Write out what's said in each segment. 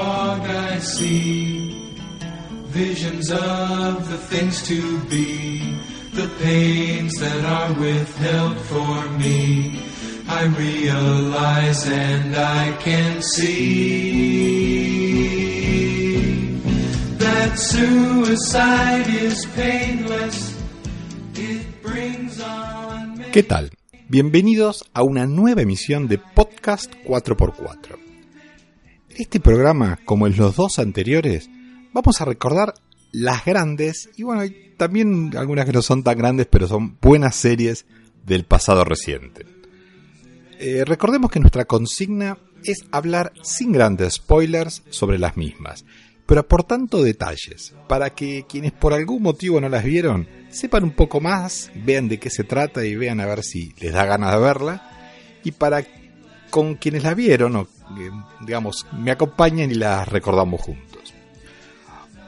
Fog I see visions of the things to be, the pains that are withheld for me. I realize and I can see that suicide is painless. It brings on ¿Qué tal? Bienvenidos a una nueva emisión de Podcast 4x4. Este programa, como en los dos anteriores, vamos a recordar las grandes y bueno, también algunas que no son tan grandes, pero son buenas series del pasado reciente. Eh, recordemos que nuestra consigna es hablar sin grandes spoilers sobre las mismas, pero aportando detalles, para que quienes por algún motivo no las vieron sepan un poco más, vean de qué se trata y vean a ver si les da ganas de verla, y para con quienes la vieron o digamos, me acompañen y las recordamos juntos.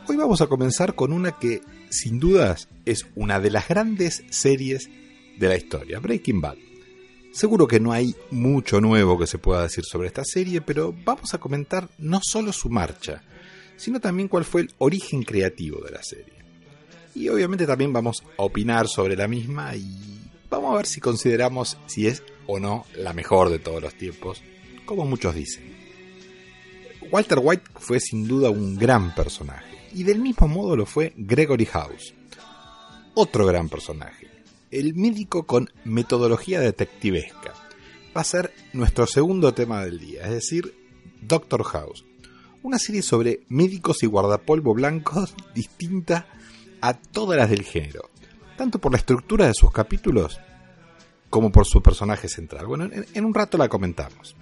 Hoy vamos a comenzar con una que, sin dudas, es una de las grandes series de la historia, Breaking Bad. Seguro que no hay mucho nuevo que se pueda decir sobre esta serie, pero vamos a comentar no solo su marcha, sino también cuál fue el origen creativo de la serie. Y obviamente también vamos a opinar sobre la misma y vamos a ver si consideramos si es o no la mejor de todos los tiempos como muchos dicen. Walter White fue sin duda un gran personaje, y del mismo modo lo fue Gregory House, otro gran personaje, el médico con metodología detectivesca. Va a ser nuestro segundo tema del día, es decir, Doctor House, una serie sobre médicos y guardapolvo blancos distinta a todas las del género, tanto por la estructura de sus capítulos como por su personaje central. Bueno, en un rato la comentamos.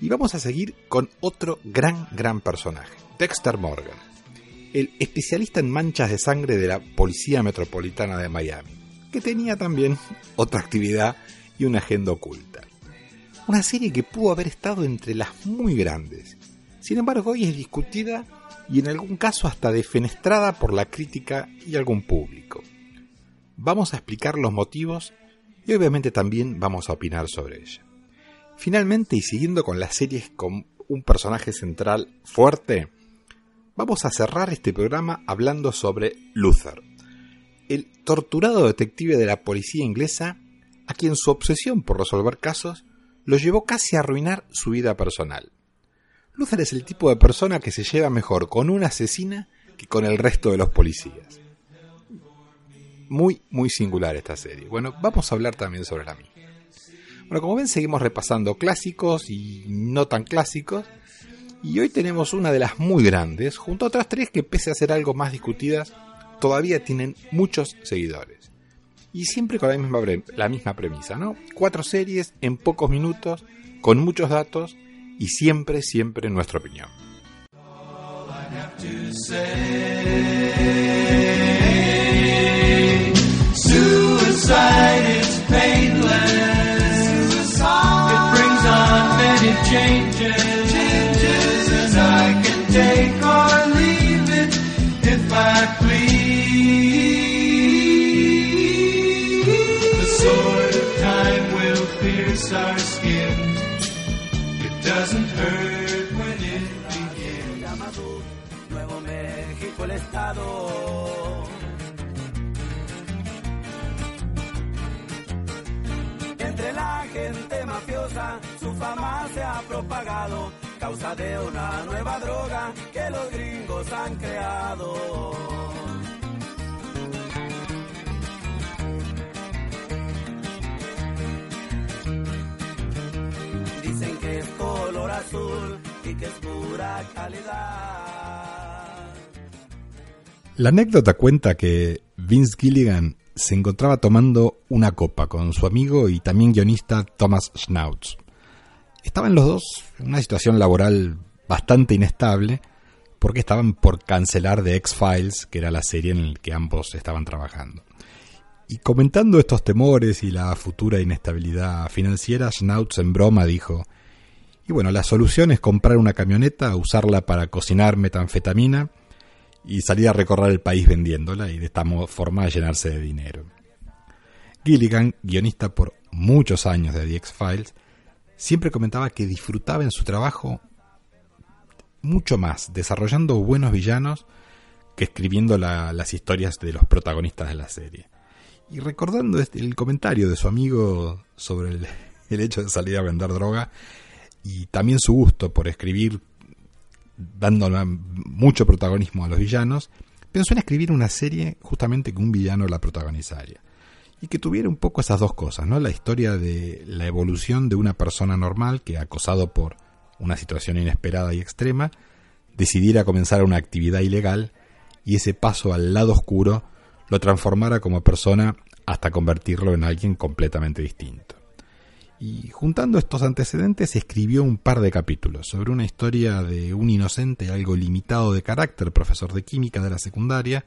Y vamos a seguir con otro gran, gran personaje, Dexter Morgan, el especialista en manchas de sangre de la Policía Metropolitana de Miami, que tenía también otra actividad y una agenda oculta. Una serie que pudo haber estado entre las muy grandes. Sin embargo, hoy es discutida y en algún caso hasta defenestrada por la crítica y algún público. Vamos a explicar los motivos y obviamente también vamos a opinar sobre ella. Finalmente, y siguiendo con las series con un personaje central fuerte, vamos a cerrar este programa hablando sobre Luther, el torturado detective de la policía inglesa a quien su obsesión por resolver casos lo llevó casi a arruinar su vida personal. Luther es el tipo de persona que se lleva mejor con una asesina que con el resto de los policías. Muy, muy singular esta serie. Bueno, vamos a hablar también sobre la misma. Bueno, como ven, seguimos repasando clásicos y no tan clásicos. Y hoy tenemos una de las muy grandes, junto a otras tres que pese a ser algo más discutidas, todavía tienen muchos seguidores. Y siempre con la misma, premisa, ¿no? Cuatro series en pocos minutos, con muchos datos y siempre, siempre nuestra opinión. Gente mafiosa fama se ha propagado, causa de una nueva droga que los gringos han creado. Dicen que es color azul y que es pura calidad. La anécdota cuenta que Vince Gilligan se encontraba tomando una copa con su amigo y también guionista Thomas Schnauz. Estaban los dos en una situación laboral bastante inestable porque estaban por cancelar The X-Files, que era la serie en la que ambos estaban trabajando. Y comentando estos temores y la futura inestabilidad financiera, Schnauz en broma dijo, y bueno, la solución es comprar una camioneta, usarla para cocinar metanfetamina y salir a recorrer el país vendiéndola y de esta forma llenarse de dinero. Gilligan, guionista por muchos años de The X-Files, siempre comentaba que disfrutaba en su trabajo mucho más desarrollando buenos villanos que escribiendo las historias de los protagonistas de la serie. Y recordando este, el comentario de su amigo sobre el, el hecho de salir a vender droga y también su gusto por escribir dando mucho protagonismo a los villanos, pensó en escribir una serie justamente que un villano la protagonizaría. Y que tuviera un poco esas dos cosas, ¿no? La historia de la evolución de una persona normal que, acosado por una situación inesperada y extrema, decidiera comenzar una actividad ilegal y ese paso al lado oscuro lo transformara como persona hasta convertirlo en alguien completamente distinto. Y juntando estos antecedentes escribió un par de capítulos sobre una historia de un inocente algo limitado de carácter, profesor de química de la secundaria,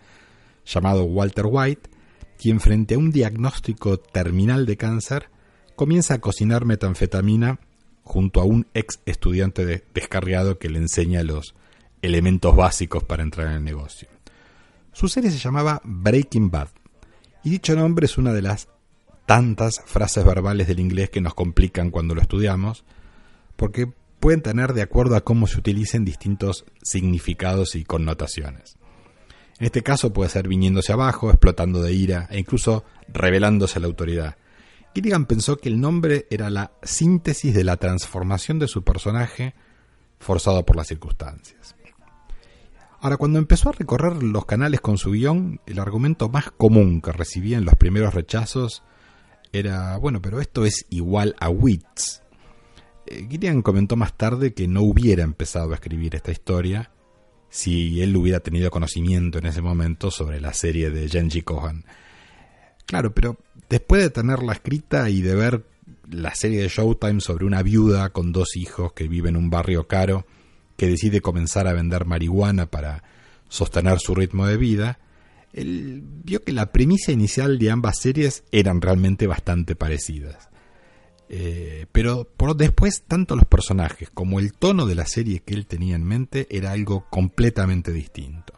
llamado Walter White, quien frente a un diagnóstico terminal de cáncer comienza a cocinar metanfetamina junto a un ex estudiante descarriado que le enseña los elementos básicos para entrar en el negocio. Su serie se llamaba Breaking Bad, y dicho nombre es una de las tantas frases verbales del inglés que nos complican cuando lo estudiamos, porque pueden tener de acuerdo a cómo se utilicen distintos significados y connotaciones. En este caso puede ser viniéndose abajo, explotando de ira e incluso revelándose a la autoridad. Gilligan pensó que el nombre era la síntesis de la transformación de su personaje forzado por las circunstancias. Ahora, cuando empezó a recorrer los canales con su guion, el argumento más común que recibía en los primeros rechazos era, bueno, pero esto es igual a Wits. Eh, comentó más tarde que no hubiera empezado a escribir esta historia si él hubiera tenido conocimiento en ese momento sobre la serie de Genji Kohan. Claro, pero después de tenerla escrita y de ver la serie de Showtime sobre una viuda con dos hijos que vive en un barrio caro, que decide comenzar a vender marihuana para sostener su ritmo de vida, él vio que la premisa inicial de ambas series eran realmente bastante parecidas. Eh, pero por después, tanto los personajes como el tono de la serie que él tenía en mente era algo completamente distinto.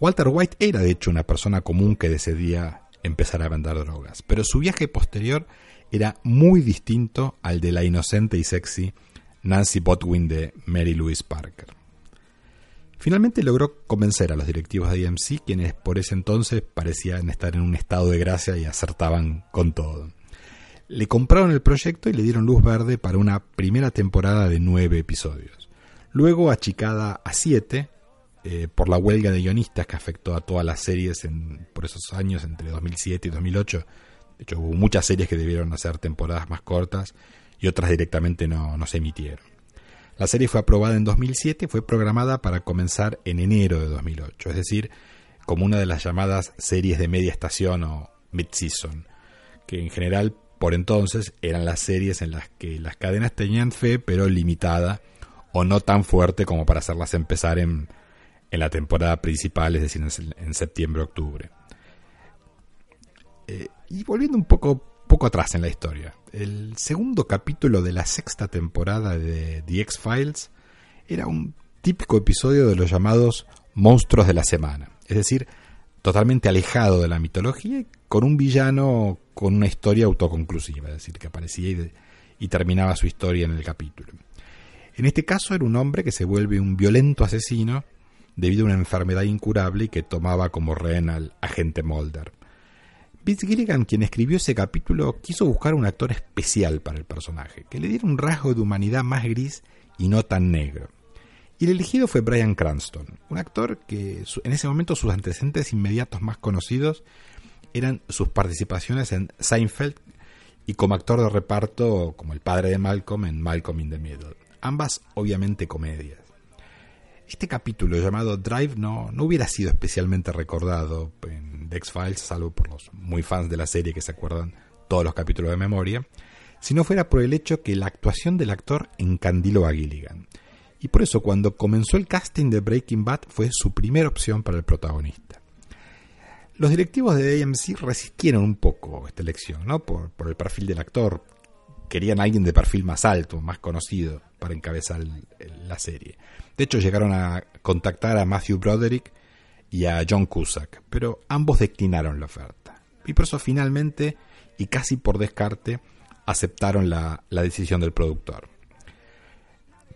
Walter White era de hecho una persona común que decidía empezar a vender drogas, pero su viaje posterior era muy distinto al de la inocente y sexy Nancy Botwin de Mary Louise Parker. Finalmente logró convencer a los directivos de AMC, quienes por ese entonces parecían estar en un estado de gracia y acertaban con todo. Le compraron el proyecto y le dieron luz verde para una primera temporada de nueve episodios. Luego achicada a siete eh, por la huelga de guionistas que afectó a todas las series en, por esos años, entre 2007 y 2008. De hecho, hubo muchas series que debieron hacer temporadas más cortas y otras directamente no, no se emitieron. La serie fue aprobada en 2007 y fue programada para comenzar en enero de 2008, es decir, como una de las llamadas series de media estación o mid-season, que en general por entonces eran las series en las que las cadenas tenían fe, pero limitada o no tan fuerte como para hacerlas empezar en, en la temporada principal, es decir, en, septiembre-octubre. Eh, y volviendo un poco poco atrás en la historia. El segundo capítulo de la sexta temporada de The X-Files era un típico episodio de los llamados monstruos de la semana, es decir, totalmente alejado de la mitología y con un villano con una historia autoconclusiva, es decir, que aparecía y, y terminaba su historia en el capítulo. En este caso era un hombre que se vuelve un violento asesino debido a una enfermedad incurable y que tomaba como rehén al agente Mulder. Vince Gilligan, quien escribió ese capítulo, quiso buscar un actor especial para el personaje, que le diera un rasgo de humanidad más gris y no tan negro. Y el elegido fue Brian Cranston, un actor que en ese momento sus antecedentes inmediatos más conocidos eran sus participaciones en Seinfeld y como actor de reparto como el padre de Malcolm en Malcolm in the Middle, ambas obviamente comedias. Este capítulo llamado Drive no, no hubiera sido especialmente recordado en The X-Files, salvo por los muy fans de la serie que se acuerdan todos los capítulos de memoria, si no fuera por el hecho que la actuación del actor encandiló a Gilligan. Y por eso cuando comenzó el casting de Breaking Bad fue su primera opción para el protagonista. Los directivos de AMC resistieron un poco esta elección, ¿no? Por, por el perfil del actor. Querían alguien de perfil más alto, más conocido, para encabezar la serie. De hecho, llegaron a contactar a Matthew Broderick y a John Cusack, pero ambos declinaron la oferta. Y por eso finalmente, y casi por descarte, aceptaron la, decisión del productor.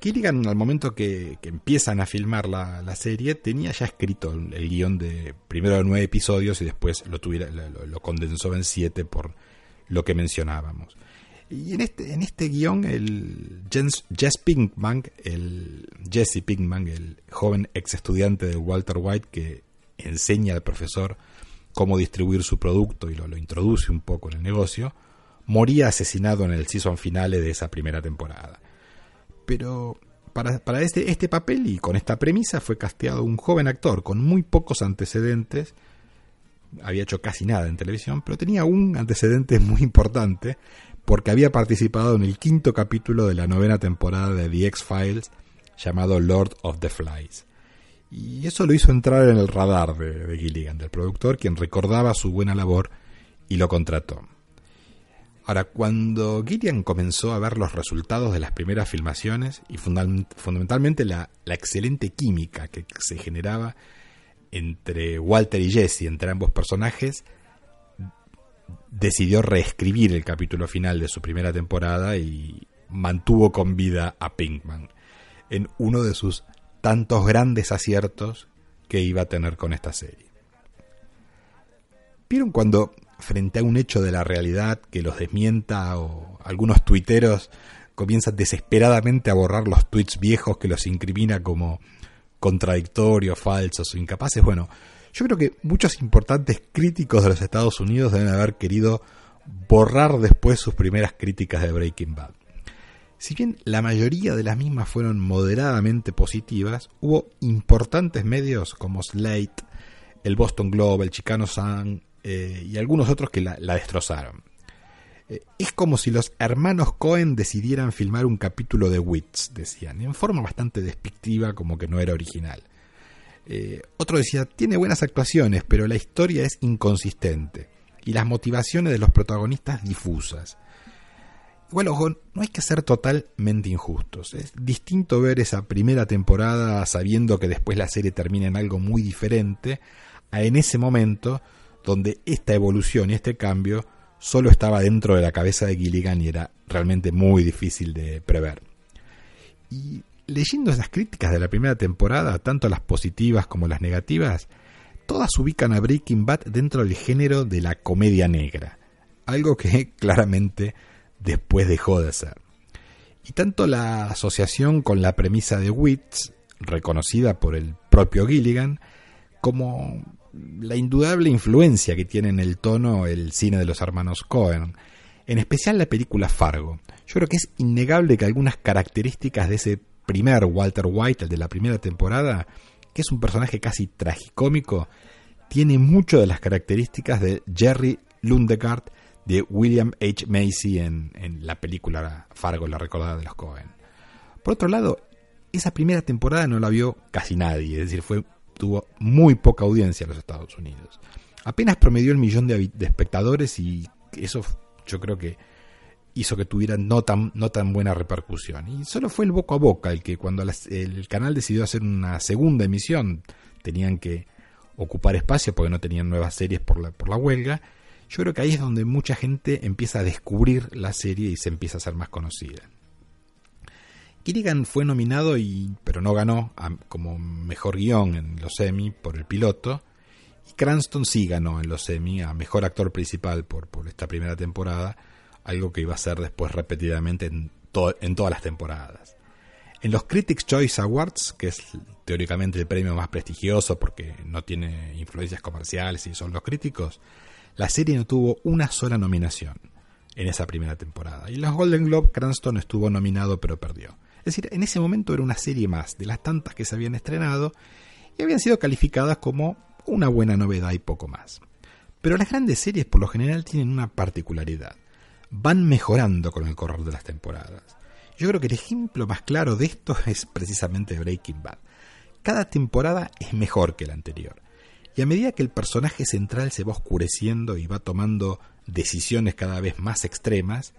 Gilligan, al momento que, empiezan a filmar la, serie, tenía ya escrito el, guion de primero de nueve episodios y después lo, tuviera, lo, condensó en siete por lo que mencionábamos. Y en este, en este guion, el Jess Pinkman, el Jesse Pinkman, el joven ex estudiante de Walter White que enseña al profesor cómo distribuir su producto y lo, lo introduce un poco en el negocio, moría asesinado en el season finale de esa primera temporada. Pero para, este, este papel y con esta premisa fue casteado un joven actor con muy pocos antecedentes, había hecho casi nada en televisión, pero tenía un antecedente muy importante porque había participado en el quinto capítulo de la novena temporada de The X-Files llamado Lord of the Flies. Y eso lo hizo entrar en el radar de, Gilligan, del productor, quien recordaba su buena labor y lo contrató. Ahora, cuando Gillian comenzó a ver los resultados de las primeras filmaciones y fundamentalmente la, excelente química que se generaba entre Walter y Jesse, entre ambos personajes, decidió reescribir el capítulo final de su primera temporada y mantuvo con vida a Pinkman en uno de sus tantos grandes aciertos que iba a tener con esta serie. ¿Vieron cuando frente a un hecho de la realidad que los desmienta o algunos tuiteros comienzan desesperadamente a borrar los tweets viejos que los incrimina como contradictorios, falsos o incapaces. Bueno, yo creo que muchos importantes críticos de los Estados Unidos deben haber querido borrar después sus primeras críticas de Breaking Bad. Si bien la mayoría de las mismas fueron moderadamente positivas, hubo importantes medios como Slate, el Boston Globe, el Chicano Sun eh, y algunos otros que la, destrozaron. Eh, es como si los hermanos Cohen decidieran filmar un capítulo de Wits, decían, en forma bastante despectiva, como que no era original. Eh, otro decía, tiene buenas actuaciones, pero la historia es inconsistente y las motivaciones de los protagonistas difusas. Igual, no hay que ser totalmente injustos. Es distinto ver esa primera temporada sabiendo que después la serie termina en algo muy diferente, a en ese momento donde esta evolución y este cambio solo estaba dentro de la cabeza de Gilligan y era realmente muy difícil de prever. Y leyendo esas críticas de la primera temporada, tanto las positivas como las negativas, todas ubican a Breaking Bad dentro del género de la comedia negra, algo que claramente después dejó de ser. Y tanto la asociación con la premisa de Wits, reconocida por el propio Gilligan, como la indudable influencia que tiene en el tono el cine de los hermanos Cohen, en especial la película Fargo. Yo creo que es innegable que algunas características de ese primer Walter White, el de la primera temporada, que es un personaje casi tragicómico, tiene mucho de las características de Jerry Lundegard de William H. Macy en, en la película Fargo, la recordada de los Cohen. Por otro lado, esa primera temporada no la vio casi nadie, es decir, fue tuvo muy poca audiencia en los Estados Unidos. Apenas promedió el millón de, espectadores y eso yo creo que hizo que tuviera no tan, no tan buena repercusión. Y solo fue el boca a boca el que cuando el canal decidió hacer una segunda emisión, tenían que ocupar espacio porque no tenían nuevas series por la, por la huelga. Yo creo que ahí es donde mucha gente empieza a descubrir la serie y se empieza a ser más conocida. Gilligan fue nominado, y, pero no ganó, como mejor guion en los Emmy por el piloto. Y Cranston sí ganó en los Emmy a mejor actor principal por, por esta primera temporada, algo que iba a ser después repetidamente en, todas las temporadas. En los Critics' Choice Awards, que es teóricamente el premio más prestigioso porque no tiene influencias comerciales y son los críticos, la serie no tuvo una sola nominación en esa primera temporada. Y en los Golden Globe, Cranston estuvo nominado pero perdió. Es decir, en ese momento era una serie más de las tantas que se habían estrenado y habían sido calificadas como una buena novedad y poco más. Pero las grandes series por lo general tienen una particularidad. Van mejorando con el correr de las temporadas. Yo creo que el ejemplo más claro de esto es precisamente Breaking Bad. Cada temporada es mejor que la anterior. Y a medida que el personaje central se va oscureciendo y va tomando decisiones cada vez más extremas,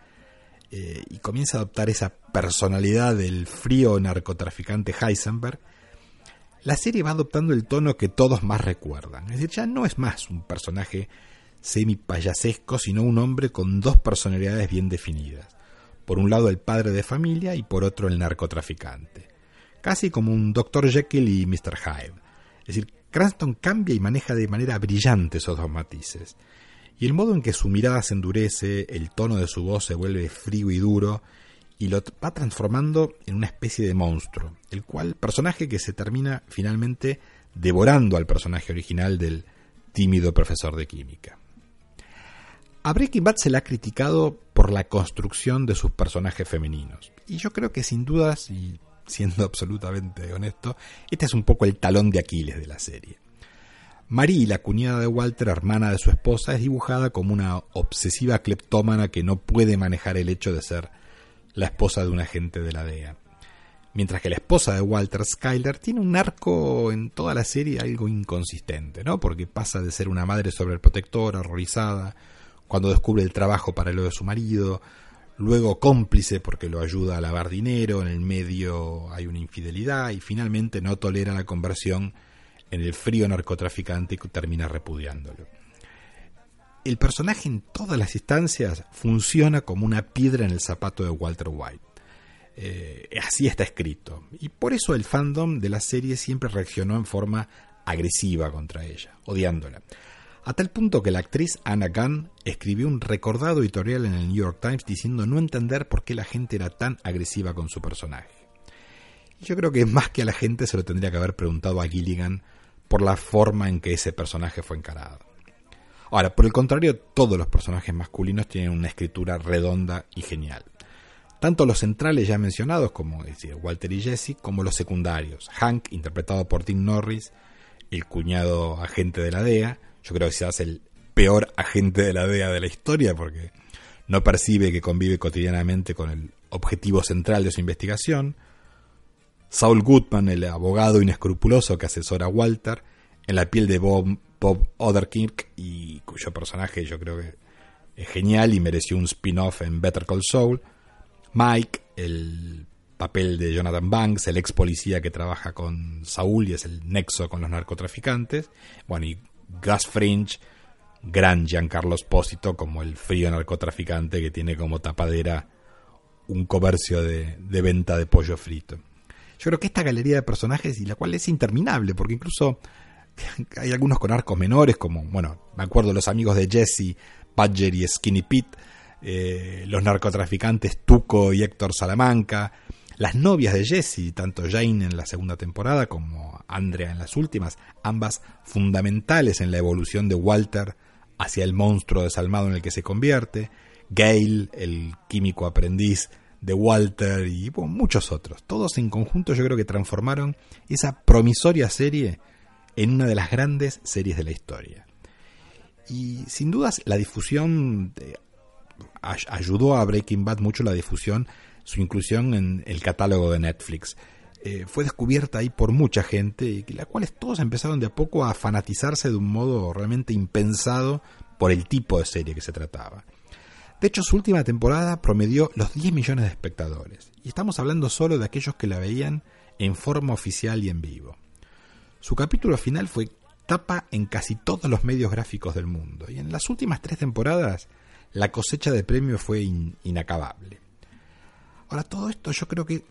eh, y comienza a adoptar esa personalidad del frío narcotraficante Heisenberg, la serie va adoptando el tono que todos más recuerdan. Es decir, ya no es más un personaje semi-payasesco, sino un hombre con dos personalidades bien definidas. Por un lado el padre de familia y por otro el narcotraficante. Casi como un Dr. Jekyll y Mr. Hyde. Es decir, Cranston cambia y maneja de manera brillante esos dos matices. Y el modo en que su mirada se endurece, el tono de su voz se vuelve frío y duro, y lo va transformando en una especie de monstruo, el cual personaje que se termina finalmente devorando al personaje original del tímido profesor de química. A Breaking Bad se le ha criticado por la construcción de sus personajes femeninos, y yo creo que sin dudas, y siendo absolutamente honesto, este es un poco el talón de Aquiles de la serie. Marie, la cuñada de Walter, hermana de su esposa, es dibujada como una obsesiva cleptómana que no puede manejar el hecho de ser la esposa de un agente de la DEA. Mientras que la esposa de Walter Skyler tiene un arco en toda la serie algo inconsistente, ¿no? Porque pasa de ser una madre sobreprotectora, horrorizada, cuando descubre el trabajo para lo de su marido, luego cómplice porque lo ayuda a lavar dinero, en el medio hay una infidelidad y finalmente no tolera la conversión en el frío narcotraficante que termina repudiándolo. El personaje en todas las instancias funciona como una piedra en el zapato de Walter White. Eh, así está escrito. Y por eso el fandom de la serie siempre reaccionó en forma agresiva contra ella, odiándola. A tal punto que la actriz Anna Gunn escribió un recordado editorial en el New York Times diciendo no entender por qué la gente era tan agresiva con su personaje. Yo creo que más que a la gente se lo tendría que haber preguntado a Gilligan por la forma en que ese personaje fue encarado. Ahora, por el contrario, todos los personajes masculinos tienen una escritura redonda y genial. Tanto los centrales ya mencionados, como decir, Walter y Jesse, como los secundarios. Hank, interpretado por Tim Norris, el cuñado agente de la DEA. Yo creo que hace el peor agente de la DEA de la historia porque no percibe que convive cotidianamente con el objetivo central de su investigación. Saul Goodman, el abogado inescrupuloso que asesora a Walter, en la piel de Bob, Bob Oderkirk y cuyo personaje yo creo que es genial y mereció un spin-off en Better Call Saul. Mike, el papel de Jonathan Banks, el ex policía que trabaja con Saul y es el nexo con los narcotraficantes. Bueno, y Gus Fringe, gran Giancarlo Espósito como el frío narcotraficante que tiene como tapadera un comercio de venta de pollo frito. Yo creo que esta galería de personajes, y la cual es interminable, porque incluso hay algunos con arcos menores, como, bueno, me acuerdo los amigos de Jesse, Badger y Skinny Pete, eh, los narcotraficantes Tuco y Héctor Salamanca, las novias de Jesse, tanto Jane en la segunda temporada como Andrea en las últimas, ambas fundamentales en la evolución de Walter hacia el monstruo desalmado en el que se convierte, Gail, el químico aprendiz de Walter y muchos otros. Todos en conjunto yo creo que transformaron esa promisoria serie en una de las grandes series de la historia. Y sin dudas la difusión ayudó a Breaking Bad mucho la difusión, su inclusión en el catálogo de Netflix. Eh, fue descubierta ahí por mucha gente, y la cual todos empezaron de a poco a fanatizarse de un modo realmente impensado por el tipo de serie que se trataba. De hecho, su última temporada promedió los 10 millones de espectadores, y estamos hablando solo de aquellos que la veían en forma oficial y en vivo. Su capítulo final fue tapa en casi todos los medios gráficos del mundo, y en las últimas tres temporadas la cosecha de premios fue inacabable. Ahora, todo esto yo creo que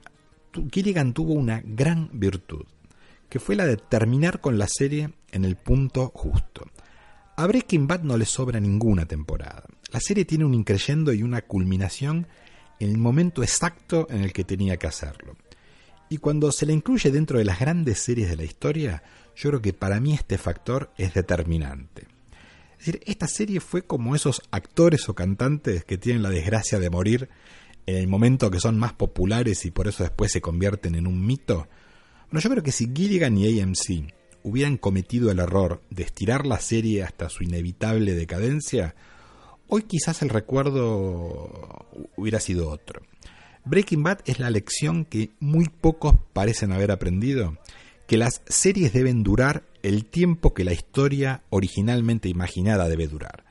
Gilligan tuvo una gran virtud, que fue la de terminar con la serie en el punto justo. A Breaking Bad no le sobra ninguna temporada. La serie tiene un increyendo y una culminación en el momento exacto en el que tenía que hacerlo. Y cuando se la incluye dentro de las grandes series de la historia, yo creo que para mí este factor es determinante. Es decir, esta serie fue como esos actores o cantantes que tienen la desgracia de morir en el momento que son más populares y por eso después se convierten en un mito? Bueno, yo creo que si Gilligan y AMC hubieran cometido el error de estirar la serie hasta su inevitable decadencia, hoy quizás el recuerdo hubiera sido otro. Breaking Bad es la lección que muy pocos parecen haber aprendido, que las series deben durar el tiempo que la historia originalmente imaginada debe durar.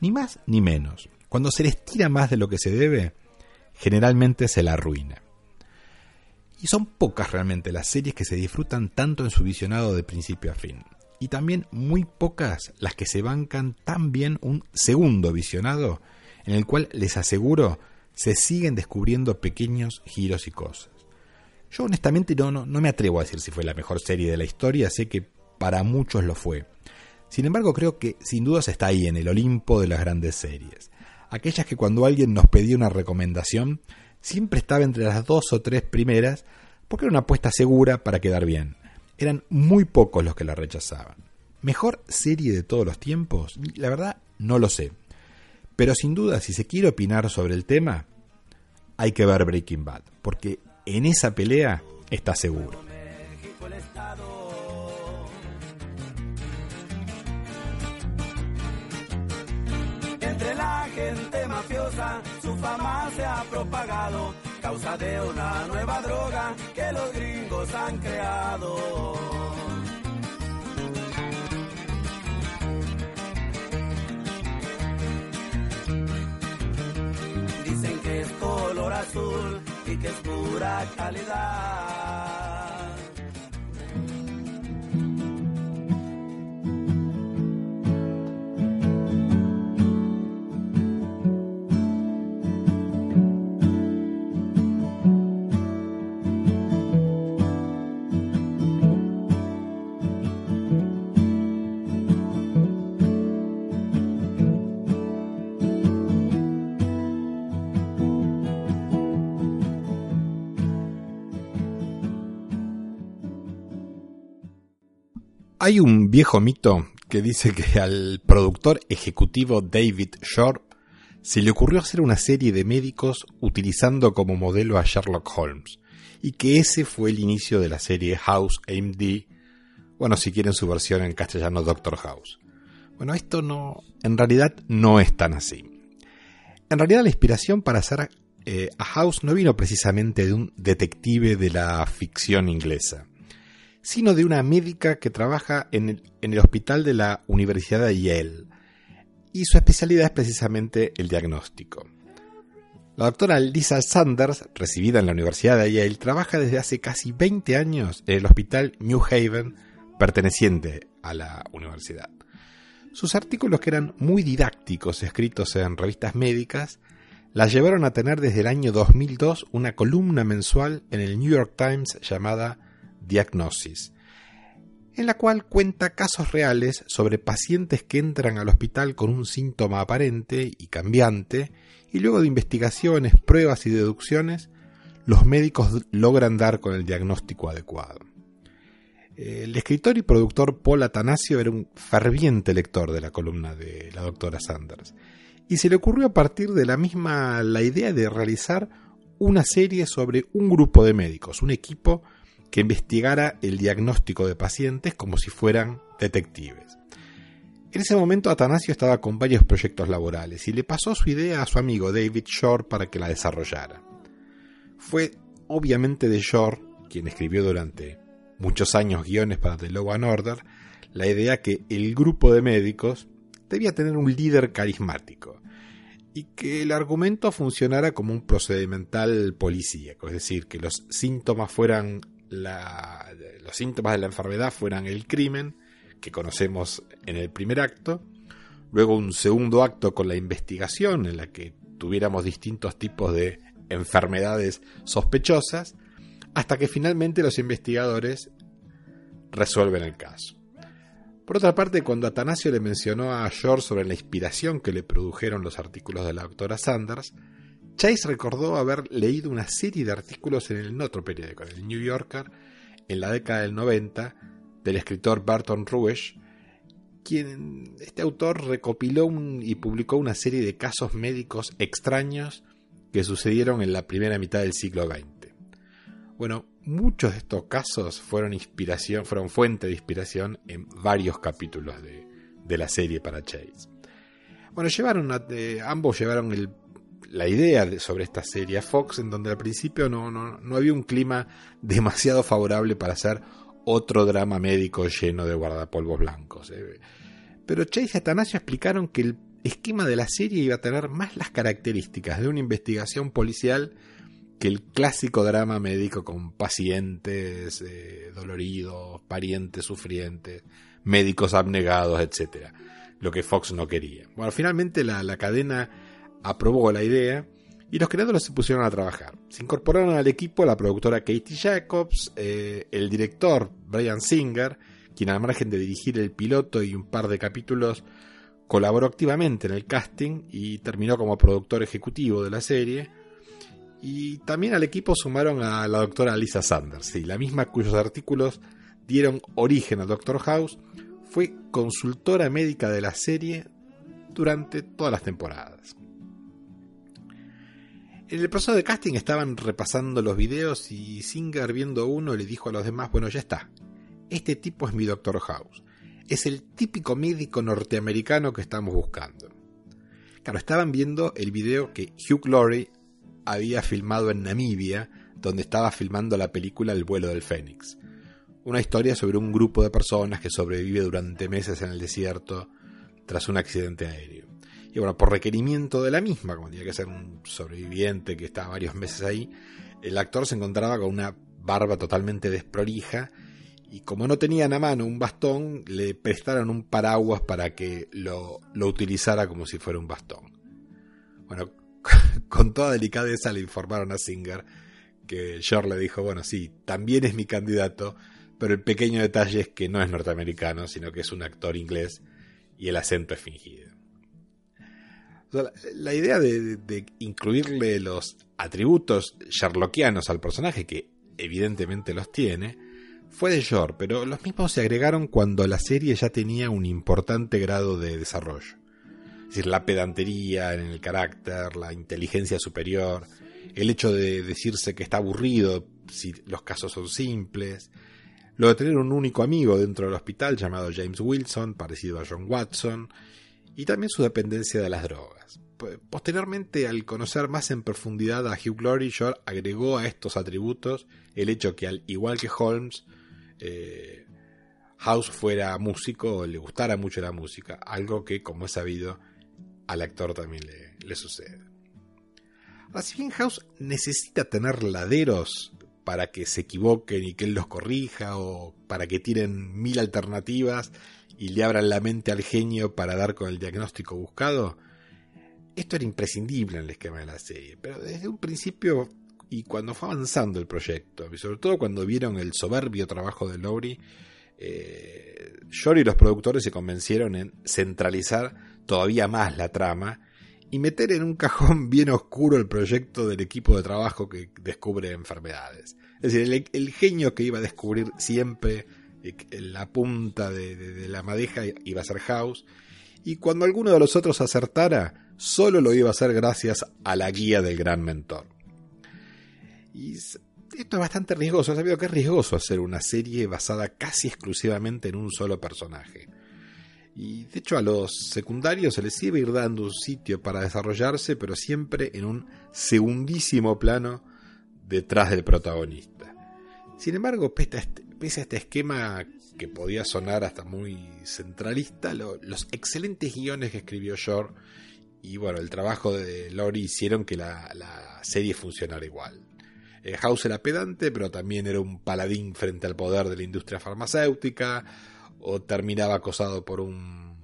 Ni más ni menos. Cuando se les tira más de lo que se debe, generalmente se la arruina. Y son pocas realmente las series que se disfrutan tanto en su visionado de principio a fin. Y también muy pocas las que se bancan tan bien un segundo visionado en el cual les aseguro se siguen descubriendo pequeños giros y cosas. Yo honestamente no, no, me atrevo a decir si fue la mejor serie de la historia, sé que para muchos lo fue. Sin embargo, creo que sin dudas está ahí en el Olimpo de las grandes series. Aquellas que cuando alguien nos pedía una recomendación, siempre estaba entre las dos o tres primeras, porque era una apuesta segura para quedar bien. Eran muy pocos los que la rechazaban. ¿Mejor serie de todos los tiempos? La verdad, no lo sé. Pero sin duda, si se quiere opinar sobre el tema, hay que ver Breaking Bad, porque en esa pelea está seguro. Su fama se ha propagado, causa de una nueva droga que los gringos han creado. azul y que es pura calidad. Hay un viejo mito que dice que al productor ejecutivo David Shore se le ocurrió hacer una serie de médicos utilizando como modelo a Sherlock Holmes, y que ese fue el inicio de la serie House AMD, bueno, si quieren su versión en castellano Doctor House. Bueno, esto no, en realidad no es tan así. En realidad la inspiración para hacer eh, a House no vino precisamente de un detective de la ficción inglesa sino de una médica que trabaja en el, hospital de la Universidad de Yale. Y su especialidad es precisamente el diagnóstico. La doctora Lisa Sanders, recibida en la Universidad de Yale, trabaja desde hace casi 20 años en el hospital New Haven, perteneciente a la universidad. Sus artículos, que eran muy didácticos, escritos en revistas médicas, la llevaron a tener desde el año 2002 una columna mensual en el New York Times llamada Diagnosis, en la cual cuenta casos reales sobre pacientes que entran al hospital con un síntoma aparente y cambiante, y luego de investigaciones, pruebas y deducciones, los médicos logran dar con el diagnóstico adecuado. El escritor y productor Paul Atanasio era un ferviente lector de la columna de la doctora Sanders, y se le ocurrió a partir de la misma la idea de realizar una serie sobre un grupo de médicos, un equipo que investigara el diagnóstico de pacientes como si fueran detectives. En ese momento Atanasio estaba con varios proyectos laborales y le pasó su idea a su amigo David Shore para que la desarrollara. Fue obviamente de Shore, quien escribió durante muchos años guiones para The Law and Order, la idea que el grupo de médicos debía tener un líder carismático y que el argumento funcionara como un procedimental policíaco, es decir, que los síntomas fueran los síntomas de la enfermedad fueran el crimen, que conocemos en el primer acto, luego un segundo acto con la investigación, en la que tuviéramos distintos tipos de enfermedades sospechosas, hasta que finalmente los investigadores resuelven el caso. Por otra parte, cuando Atanasio le mencionó a George sobre la inspiración que le produjeron los artículos de la doctora Sanders, Chase recordó haber leído una serie de artículos en el otro periódico, en el New Yorker, en la década del 90, del escritor Barton Ruesch, quien este autor recopiló y publicó una serie de casos médicos extraños que sucedieron en la primera mitad del siglo XX. Bueno, muchos de estos casos fueron inspiración, fueron fuente de inspiración en varios capítulos de, la serie para Chase. Bueno, llevaron ambos llevaron la idea sobre esta serie a Fox, en donde al principio no, no, había un clima demasiado favorable para hacer otro drama médico lleno de guardapolvos blancos. Eh. Pero Chase y Atanasio explicaron que el esquema de la serie iba a tener más las características de una investigación policial que el clásico drama médico con pacientes eh, doloridos, parientes sufrientes, médicos abnegados, etc. Lo que Fox no quería. Bueno, finalmente la, cadena aprobó la idea y los creadores se pusieron a trabajar. Se incorporaron al equipo la productora Katie Jacobs, eh, el director Brian Singer, quien al margen de dirigir el piloto y un par de capítulos colaboró activamente en el casting y terminó como productor ejecutivo de la serie. Y también al equipo sumaron a la doctora Lisa Sanders, y la misma cuyos artículos dieron origen a Doctor House, fue consultora médica de la serie durante todas las temporadas. En el proceso de casting estaban repasando los videos y Singer viendo uno le dijo a los demás, bueno ya está, este tipo es mi Doctor House es el típico médico norteamericano que estamos buscando. Claro, estaban viendo el video que Hugh Laurie había filmado en Namibia, donde estaba filmando la película El vuelo del Fénix. Una historia sobre un grupo de personas que sobrevive durante meses en el desierto tras un accidente aéreo. Y bueno, por requerimiento de la misma, como tenía que ser un sobreviviente que estaba varios meses ahí, el actor se encontraba con una barba totalmente desprolija y como no tenían a mano un bastón, le prestaron un paraguas para que lo, lo utilizara como si fuera un bastón. Bueno, con toda delicadeza le informaron a Singer que George le dijo, bueno, sí, también es mi candidato, pero el pequeño detalle es que no es norteamericano, sino que es un actor inglés y el acento es fingido. La, idea de, de, incluirle los atributos sherlockianos al personaje, que evidentemente los tiene, fue de Shore, pero los mismos se agregaron cuando la serie ya tenía un importante grado de desarrollo. Es decir, la pedantería en el carácter, la inteligencia superior, el hecho de decirse que está aburrido si los casos son simples, lo de tener un único amigo dentro del hospital llamado James Wilson, parecido a John Watson, y también su dependencia de las drogas. Posteriormente, al conocer más en profundidad a Hugh Laurie, Shore agregó a estos atributos el hecho que, al igual que Holmes, eh, House fuera músico o le gustara mucho la música, algo que, como es sabido, al actor también le, sucede. Ahora, si bien House necesita tener laderos para que se equivoquen y que él los corrija o para que tiren mil alternativas y le abran la mente al genio para dar con el diagnóstico buscado, esto era imprescindible en el esquema de la serie, pero desde un principio y cuando fue avanzando el proyecto, y sobre todo cuando vieron el soberbio trabajo de Lowry, eh, y los productores se convencieron en centralizar todavía más la trama y meter en un cajón bien oscuro el proyecto del equipo de trabajo que descubre enfermedades. Es decir, el, genio que iba a descubrir siempre la punta de, la madeja iba a ser House, y cuando alguno de los otros acertara, solo lo iba a hacer gracias a la guía del gran mentor. Y esto es bastante riesgoso. He sabido que es riesgoso hacer una serie basada casi exclusivamente en un solo personaje. Y de hecho a los secundarios se les iba a ir dando un sitio para desarrollarse, pero siempre en un segundísimo plano detrás del protagonista. Sin embargo, pese a este, este esquema que podía sonar hasta muy centralista, los excelentes guiones que escribió Shore y bueno, el trabajo de Lori hicieron que la, la serie funcionara igual. Eh, House era pedante, pero también era un paladín frente al poder de la industria farmacéutica, o terminaba acosado por un,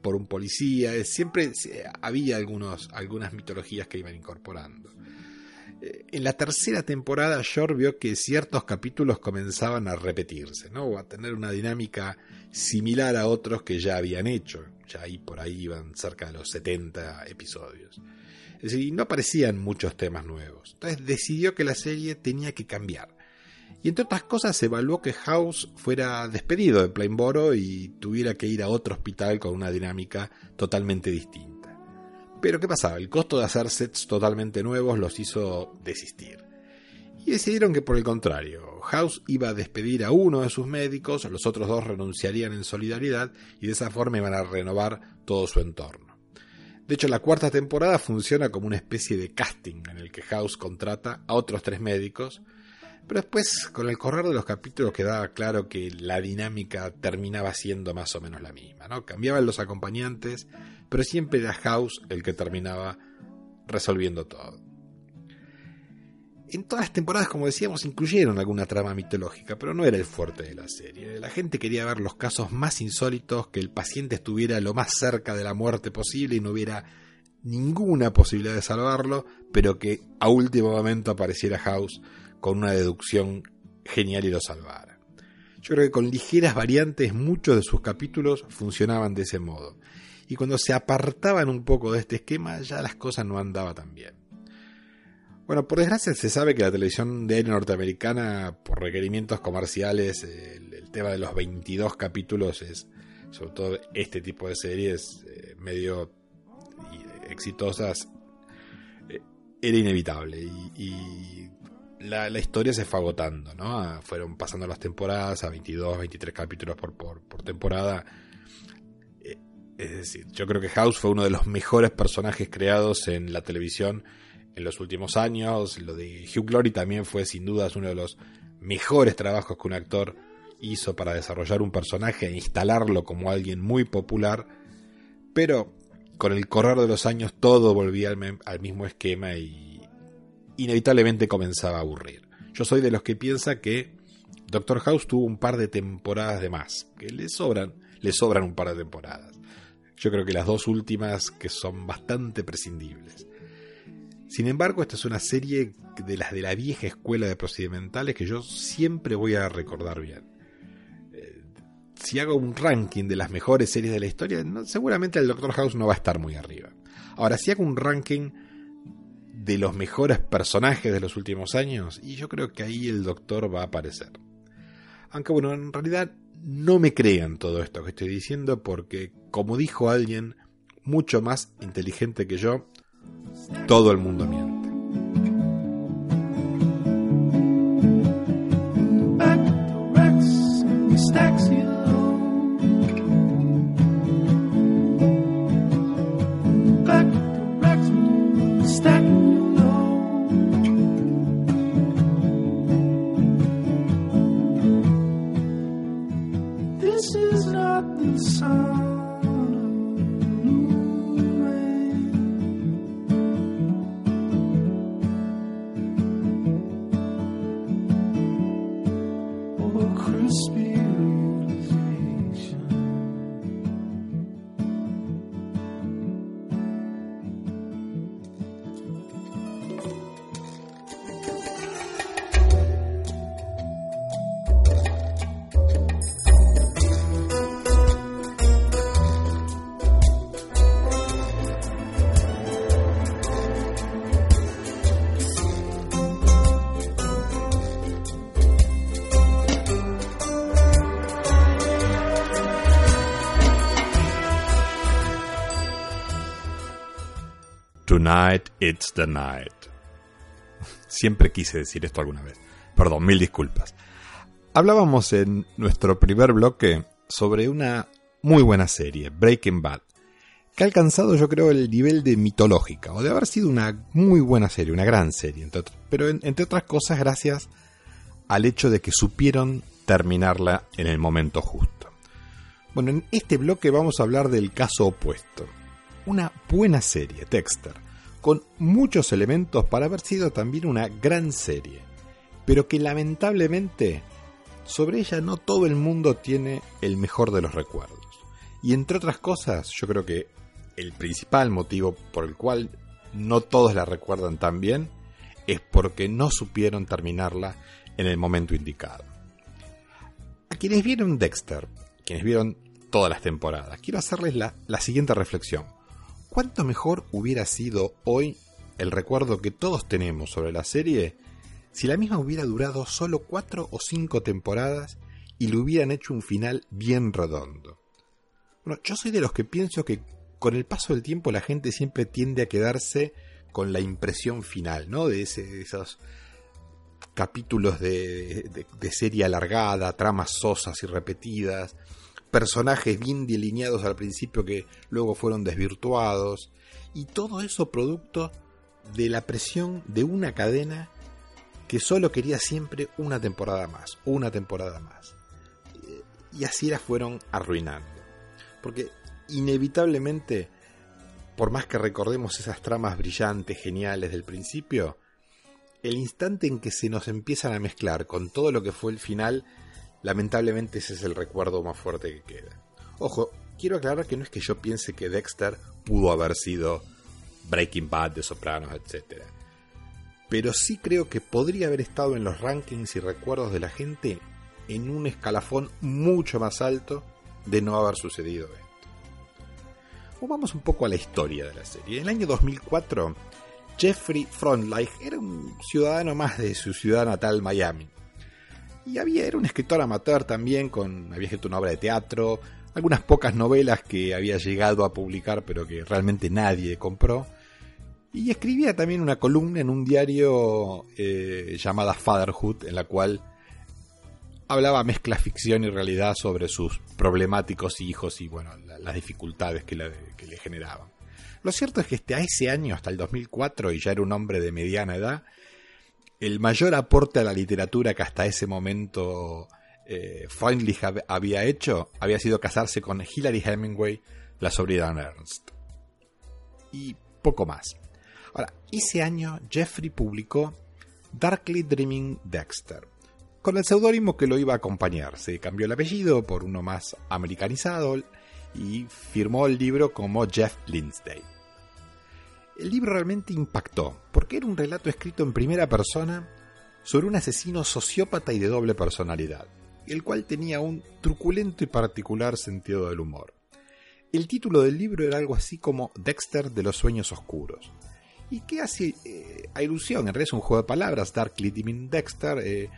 por un policía. Eh, siempre había algunos, algunas mitologías que iban incorporando. Eh, en la tercera temporada, Shore vio que ciertos capítulos comenzaban a repetirse, ¿no? o a tener una dinámica similar a otros que ya habían hecho. Ya ahí por ahí iban cerca de los 70 episodios. Es decir, no aparecían muchos temas nuevos. Entonces decidió que la serie tenía que cambiar. Y entre otras cosas evaluó que House fuera despedido de Plainboro y tuviera que ir a otro hospital con una dinámica totalmente distinta. Pero ¿qué pasaba? El costo de hacer sets totalmente nuevos los hizo desistir. Y decidieron que por el contrario, House iba a despedir a uno de sus médicos, los otros dos renunciarían en solidaridad y de esa forma iban a renovar todo su entorno. De hecho, la cuarta temporada funciona como una especie de casting en el que House contrata a otros tres médicos, pero después, con el correr de los capítulos, quedaba claro que la dinámica terminaba siendo más o menos la misma, ¿no? Cambiaban los acompañantes, pero siempre era House el que terminaba resolviendo todo. En todas las temporadas, como decíamos, incluyeron alguna trama mitológica, pero no era el fuerte de la serie. La gente quería ver los casos más insólitos, que el paciente estuviera lo más cerca de la muerte posible y no hubiera ninguna posibilidad de salvarlo, pero que a último momento apareciera House con una deducción genial y lo salvara. Yo creo que con ligeras variantes muchos de sus capítulos funcionaban de ese modo. Y cuando se apartaban un poco de este esquema ya las cosas no andaban tan bien. Bueno, por desgracia se sabe que la televisión de aire norteamericana, por requerimientos comerciales, el, tema de los 22 capítulos es, sobre todo este tipo de series, eh, medio exitosas, eh, era inevitable. Y, la, historia se fue agotando, ¿no? Fueron pasando las temporadas a 22, 23 capítulos por, por, por temporada. Eh, es decir, yo creo que House fue uno de los mejores personajes creados en la televisión en los últimos años. Lo de Hugh Glory también fue sin dudas uno de los mejores trabajos que un actor hizo para desarrollar un personaje e instalarlo como alguien muy popular. Pero con el correr de los años todo volvía al, mismo esquema y inevitablemente comenzaba a aburrir. Yo soy de los que piensa que Doctor House tuvo un par de temporadas de más, que le sobran, le sobran un par de temporadas. Yo creo que las dos últimas que son bastante prescindibles. Sin embargo, esta es una serie de las de la vieja escuela de procedimentales que yo siempre voy a recordar bien. Eh, si hago un ranking de las mejores series de la historia, seguramente el Doctor House no va a estar muy arriba. Ahora, si hago un ranking de los mejores personajes de los últimos años, y yo creo que ahí el Doctor va a aparecer. Aunque bueno, en realidad no me crean todo esto que estoy diciendo porque, como dijo alguien mucho más inteligente que yo, todo el mundo miente. Tonight it's the night. Siempre quise decir esto alguna vez. Perdón, mil disculpas. Hablábamos en nuestro primer bloque sobre una muy buena serie, Breaking Bad, que ha alcanzado yo creo el nivel de mitológica, o de haber sido una muy buena serie, una gran serie, pero entre otras cosas gracias al hecho de que supieron terminarla en el momento justo. Bueno, en este bloque vamos a hablar del caso opuesto, una buena serie, Dexter, con muchos elementos para haber sido también una gran serie, pero que lamentablemente sobre ella no todo el mundo tiene el mejor de los recuerdos. Y entre otras cosas, yo creo que el principal motivo por el cual no todos la recuerdan tan bien es porque no supieron terminarla en el momento indicado. A quienes vieron Dexter, quienes vieron todas las temporadas, quiero hacerles la, la siguiente reflexión. ¿Cuánto mejor hubiera sido hoy el recuerdo que todos tenemos sobre la serie si la misma hubiera durado solo cuatro o cinco temporadas y le hubieran hecho un final bien redondo? Bueno, yo soy de los que pienso que con el paso del tiempo la gente siempre tiende a quedarse con la impresión final, ¿no? De, esos capítulos de, de, serie alargada, tramas sosas y repetidas, personajes bien delineados al principio que luego fueron desvirtuados, y todo eso producto de la presión de una cadena que solo quería siempre una temporada más, una temporada más. Y así la fueron arruinando. Porque inevitablemente, por más que recordemos esas tramas brillantes, geniales del principio, el instante en que se nos empiezan a mezclar con todo lo que fue el final, lamentablemente ese es el recuerdo más fuerte que queda. Ojo, quiero aclarar que no es que yo piense que Dexter pudo haber sido Breaking Bad, de Sopranos, etc. Pero sí creo que podría haber estado en los rankings y recuerdos de la gente en un escalafón mucho más alto de no haber sucedido esto. vamos un poco a la historia de la serie. En el año 2004, Jeffrey Frontline era un ciudadano más de su ciudad natal, Miami. Y había, era un escritor amateur también, con, había escrito una obra de teatro, algunas pocas novelas que había llegado a publicar pero que realmente nadie compró. Y escribía también una columna en un diario eh, llamada Fatherhood, en la cual hablaba mezcla ficción y realidad sobre sus problemáticos hijos y bueno, las dificultades que, le generaban. Lo cierto es que hasta ese año, hasta el 2004, y ya era un hombre de mediana edad, el mayor aporte a la literatura que hasta ese momento eh, había hecho había sido casarse con Hilary Hemingway, la sobrina de Ernst. Y poco más. Ahora, ese año Jeffrey publicó Darkly Dreaming Dexter, con el seudónimo que lo iba a acompañar. Se cambió el apellido por uno más americanizado y firmó el libro como Jeff Lindsay. El libro realmente impactó, porque era un relato escrito en primera persona sobre un asesino sociópata y de doble personalidad el cual tenía un truculento y particular sentido del humor. El título del libro era algo así como Dexter de los sueños oscuros. Y que hace eh, ilusión, en realidad es un juego de palabras, Dark Dreaming Dexter. Eh,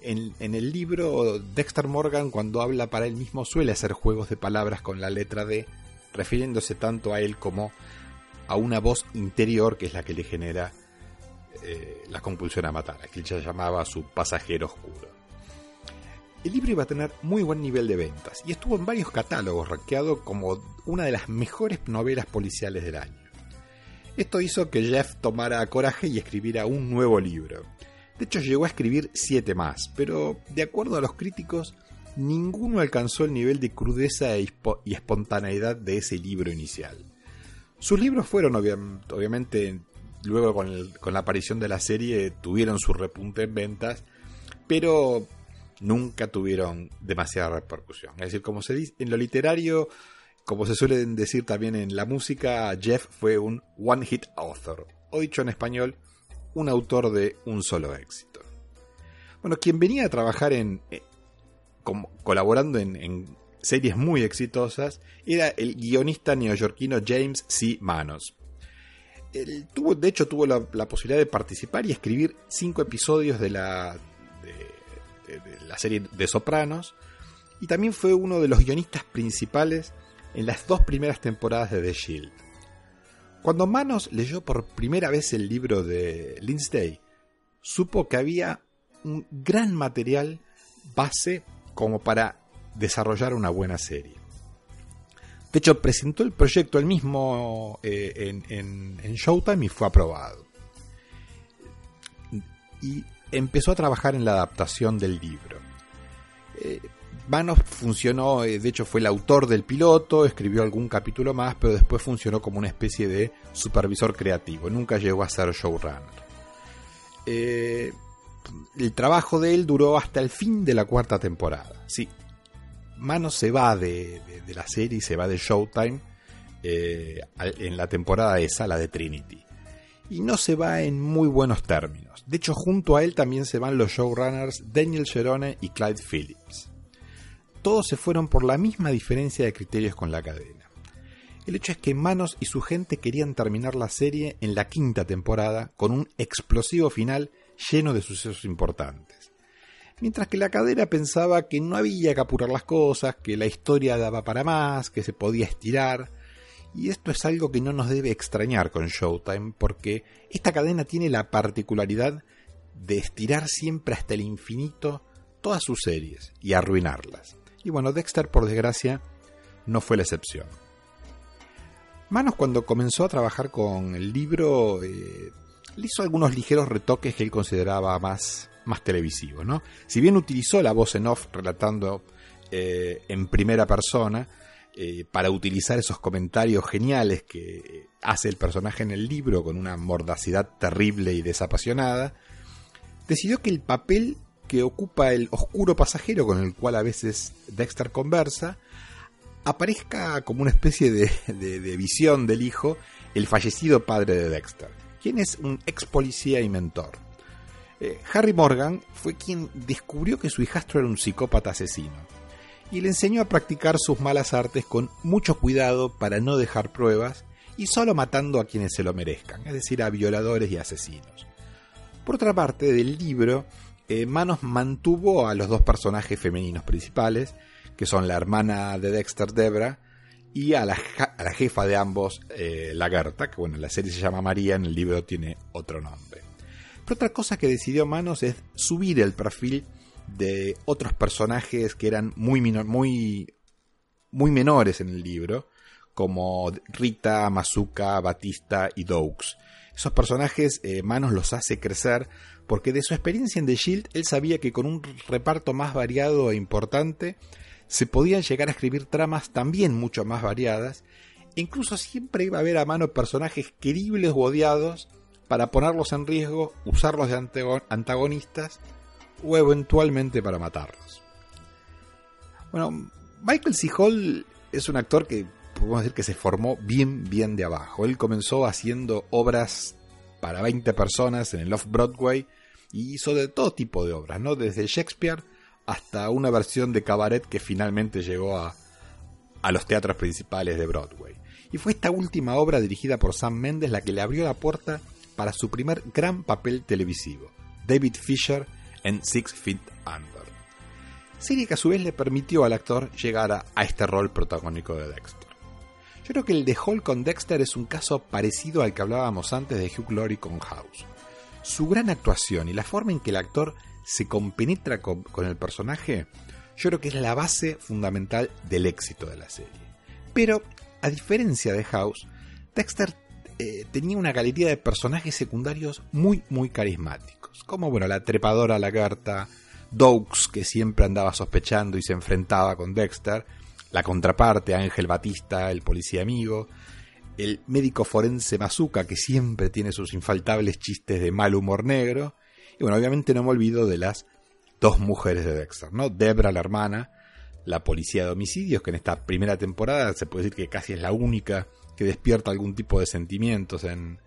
en, en, el libro, Dexter Morgan, cuando habla para él mismo, suele hacer juegos de palabras con la letra D, refiriéndose tanto a él como a una voz interior que es la que le genera eh, la compulsión a matar, a que él ya llamaba su pasajero oscuro. El libro iba a tener muy buen nivel de ventas y estuvo en varios catálogos, rankeado como una de las mejores novelas policiales del año. Esto hizo que Jeff tomara coraje y escribiera un nuevo libro. De hecho, llegó a escribir siete más, pero de acuerdo a los críticos, ninguno alcanzó el nivel de crudeza e y espontaneidad de ese libro inicial. Sus libros fueron, obviamente, luego con, con la aparición de la serie, tuvieron su repunte en ventas, pero nunca tuvieron demasiada repercusión. Es decir, como se dice en lo literario, como se suele decir también en la música, Jeff fue un one hit author, o dicho en español, un autor de un solo éxito. Bueno, quien venía a trabajar en, eh, colaborando en, series muy exitosas era el guionista neoyorquino James C. Manos. Tuvo, de hecho, tuvo la, posibilidad de participar y escribir cinco episodios de la de, la serie de Sopranos, y también fue uno de los guionistas principales en las dos primeras temporadas de The Shield. Cuando Manos leyó por primera vez el libro de Lindsay, supo que había un gran material base como para desarrollar una buena serie. De hecho, presentó el proyecto él mismo eh, en, Showtime y fue aprobado. Y empezó a trabajar en la adaptación del libro. Eh, Manos funcionó, eh, de hecho fue el autor del piloto, escribió algún capítulo más, pero después funcionó como una especie de supervisor creativo, nunca llegó a ser showrunner. Eh, el trabajo de él duró hasta el fin de la cuarta temporada. Sí, Manos se va de, la serie, se va de Showtime en la temporada esa, la de Trinity y no se va en muy buenos términos. De hecho, junto a él también se van los showrunners Daniel Sherone y Clyde Phillips. Todos se fueron por la misma diferencia de criterios con la cadena. El hecho es que Manos y su gente querían terminar la serie en la quinta temporada con un explosivo final lleno de sucesos importantes. Mientras que la cadena pensaba que no había que apurar las cosas, que la historia daba para más, que se podía estirar, Y esto es algo que no nos debe extrañar con Showtime porque esta cadena tiene la particularidad de estirar siempre hasta el infinito todas sus series y arruinarlas. Y bueno, Dexter por desgracia no fue la excepción. Manos cuando comenzó a trabajar con el libro eh, le hizo algunos ligeros retoques que él consideraba más, más televisivos. ¿no? Si bien utilizó la voz en off relatando eh, en primera persona, eh, para utilizar esos comentarios geniales que hace el personaje en el libro con una mordacidad terrible y desapasionada, decidió que el papel que ocupa el oscuro pasajero con el cual a veces Dexter conversa, aparezca como una especie de, visión del hijo, el fallecido padre de Dexter, quien es un ex policía y mentor. Eh, Harry Morgan fue quien descubrió que su hijastro era un psicópata asesino y le enseñó a practicar sus malas artes con mucho cuidado para no dejar pruebas y solo matando a quienes se lo merezcan, es decir, a violadores y asesinos. Por otra parte, del libro, eh, Manos mantuvo a los dos personajes femeninos principales, que son la hermana de Dexter Debra y a la, jefa de ambos, eh, la Gerta, que bueno, en la serie se llama María, en el libro tiene otro nombre. Pero otra cosa que decidió Manos es subir el perfil de otros personajes que eran muy, muy, muy menores en el libro, como Rita, Mazuka, Batista y Doux. Esos personajes eh, Manos los hace crecer porque de su experiencia en The Shield él sabía que con un reparto más variado e importante se podían llegar a escribir tramas también mucho más variadas incluso siempre iba a haber a mano personajes queribles o odiados para ponerlos en riesgo, usarlos de antagonistas o eventualmente para matarlos. Bueno, Michael C. Es un actor que podemos decir que se formó bien, bien de abajo. Él comenzó haciendo obras para 20 personas en el Off-Broadway y hizo de todo tipo de obras, ¿no? Desde Shakespeare hasta una versión de cabaret que finalmente llegó a, a los teatros principales de Broadway. Y fue esta última obra dirigida por Sam Mendes la que le abrió la puerta para su primer gran papel televisivo, David Fisher en Six Feet Under. Serie que a su vez le permitió al actor llegar a, a este rol protagónico de Dexter. Yo creo que el de Hall con Dexter es un caso parecido al que hablábamos antes de Hugh Laurie con House. Su gran actuación y la forma en que el actor se compenetra con, el personaje, yo creo que es la base fundamental del éxito de la serie. Pero, a diferencia de House, Dexter eh, tenía una galería de personajes secundarios muy, muy carismáticos, como bueno, la trepadora lagarta, Doux, que siempre andaba sospechando y se enfrentaba con Dexter, la contraparte, Ángel Batista, el policía amigo, el médico forense Mazuka, que siempre tiene sus infaltables chistes de mal humor negro, y bueno, obviamente no me olvido de las dos mujeres de Dexter, ¿no? Debra, la hermana, la policía de homicidios, que en esta primera temporada se puede decir que casi es la única que despierta algún tipo de sentimientos en,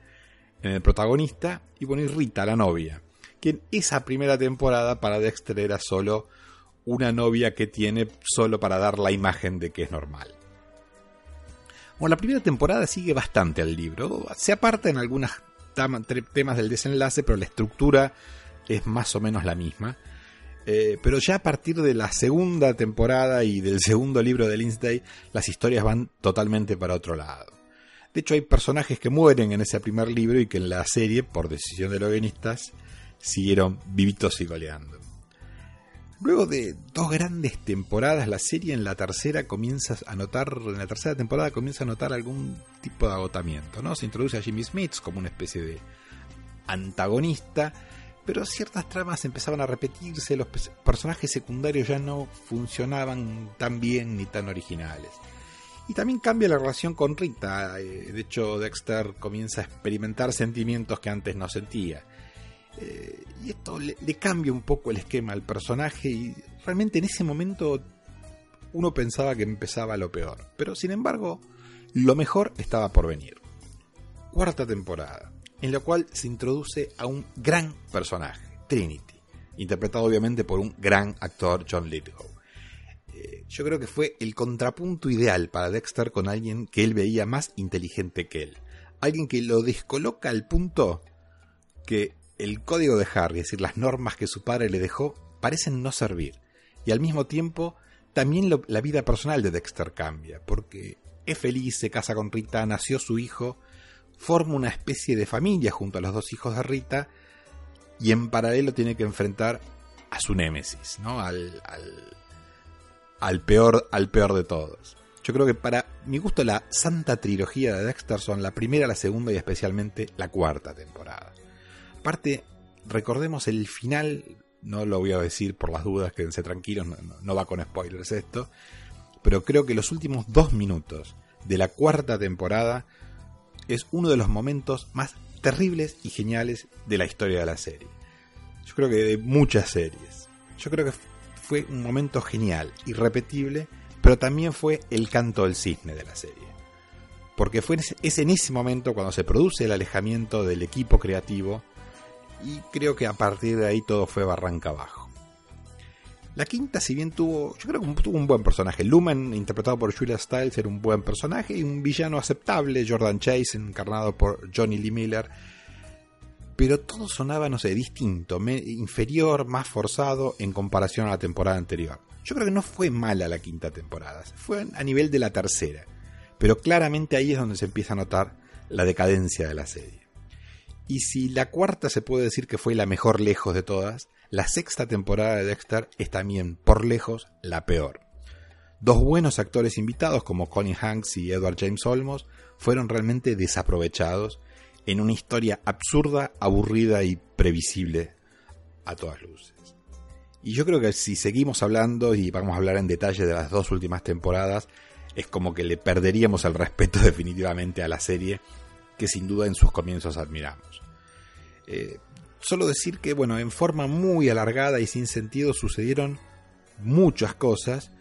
el protagonista, y bueno, y Rita, la novia, que en esa primera temporada para Dexter era solo una novia que tiene solo para dar la imagen de que es normal. Bueno, la primera temporada sigue bastante al libro. Se aparta en algunos temas del desenlace, pero la estructura es más o menos la misma. Eh, pero ya a partir de la segunda temporada y del segundo libro de Lindsay, las historias van totalmente para otro lado. De hecho, hay personajes que mueren en ese primer libro y que en la serie, por decisión de los guionistas, siguieron vivitos y goleando. Luego de dos grandes temporadas, la serie en la tercera comienza a notar, en la tercera temporada comienza a notar algún tipo de agotamiento, ¿no? Se introduce a Jimmy Smith como una especie de antagonista, pero ciertas tramas empezaban a repetirse, los personajes secundarios ya no funcionaban tan bien ni tan originales. Y también cambia la relación con Rita, eh, de hecho Dexter comienza a experimentar sentimientos que antes no sentía eh, y esto le, cambia un poco el esquema al personaje y realmente en ese momento uno pensaba que empezaba lo peor. Pero sin embargo, lo mejor estaba por venir. Cuarta temporada, en la cual se introduce a un gran personaje, Trinity, interpretado obviamente por un gran actor, John Lithgow. Yo creo que fue el contrapunto ideal para Dexter con alguien que él veía más inteligente que él. Alguien que lo descoloca al punto que el código de Harry, es decir, las normas que su padre le dejó, parecen no servir. Y al mismo tiempo, también la vida personal de Dexter cambia, porque es feliz, se casa con Rita, nació su hijo, forma una especie de familia junto a los dos hijos de Rita y en paralelo tiene que enfrentar a su némesis, ¿no? Al, al, peor, al peor de todos. Yo creo que para mi gusto la santa trilogía de Dexter son la primera, la segunda y especialmente la cuarta temporada. Aparte, recordemos el final, no lo voy a decir por las dudas, quédense tranquilos, no va con spoilers esto, pero creo que los últimos dos minutos de la cuarta temporada es uno de los momentos más terribles y geniales de la historia de la serie. Yo creo que de muchas series. Yo creo que fue un momento genial, irrepetible, pero también fue el canto del cisne de la serie. Porque fue es en ese momento cuando se produce el alejamiento del equipo creativo y creo que a partir de ahí todo fue barranca abajo. La quinta, si bien tuvo, yo creo que tuvo un buen personaje. Lumen, interpretado por Julia Stiles, era un buen personaje y un villano aceptable. Jordan Chase, encarnado por Johnny Lee Miller. Pero todo sonaba, no sé, distinto, inferior, más forzado en comparación a la temporada anterior. Yo creo que no fue mala la quinta temporada, fue a nivel de la tercera. Pero claramente ahí es donde se empieza a notar la decadencia de la serie. Y si la cuarta se puede decir que fue la mejor lejos de todas, la sexta temporada de Dexter es también, por lejos, la peor. Dos buenos actores invitados como Connie Hanks y Edward James Olmos fueron realmente desaprovechados en una historia absurda, aburrida y previsible a todas luces. Y yo creo que si seguimos hablando y vamos a hablar en detalle de las dos últimas temporadas, es como que le perderíamos el respeto definitivamente a la serie que sin duda en sus comienzos admiramos. Eh, Solo decir que, bueno, en forma muy alargada y sin sentido sucedieron muchas cosas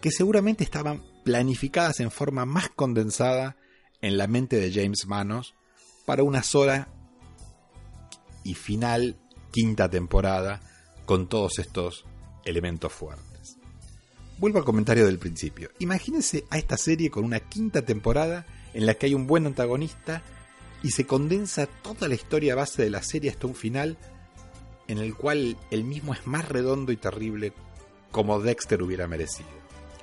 que seguramente estaban planificadas en forma más condensada en la mente de James Manos para una sola y final quinta temporada con todos estos elementos fuertes. Vuelvo al comentario del principio. Imagínense a esta serie con una quinta temporada en la que hay un buen antagonista y se condensa toda la historia base de la serie hasta un final en el cual el mismo es más redondo y terrible como Dexter hubiera merecido.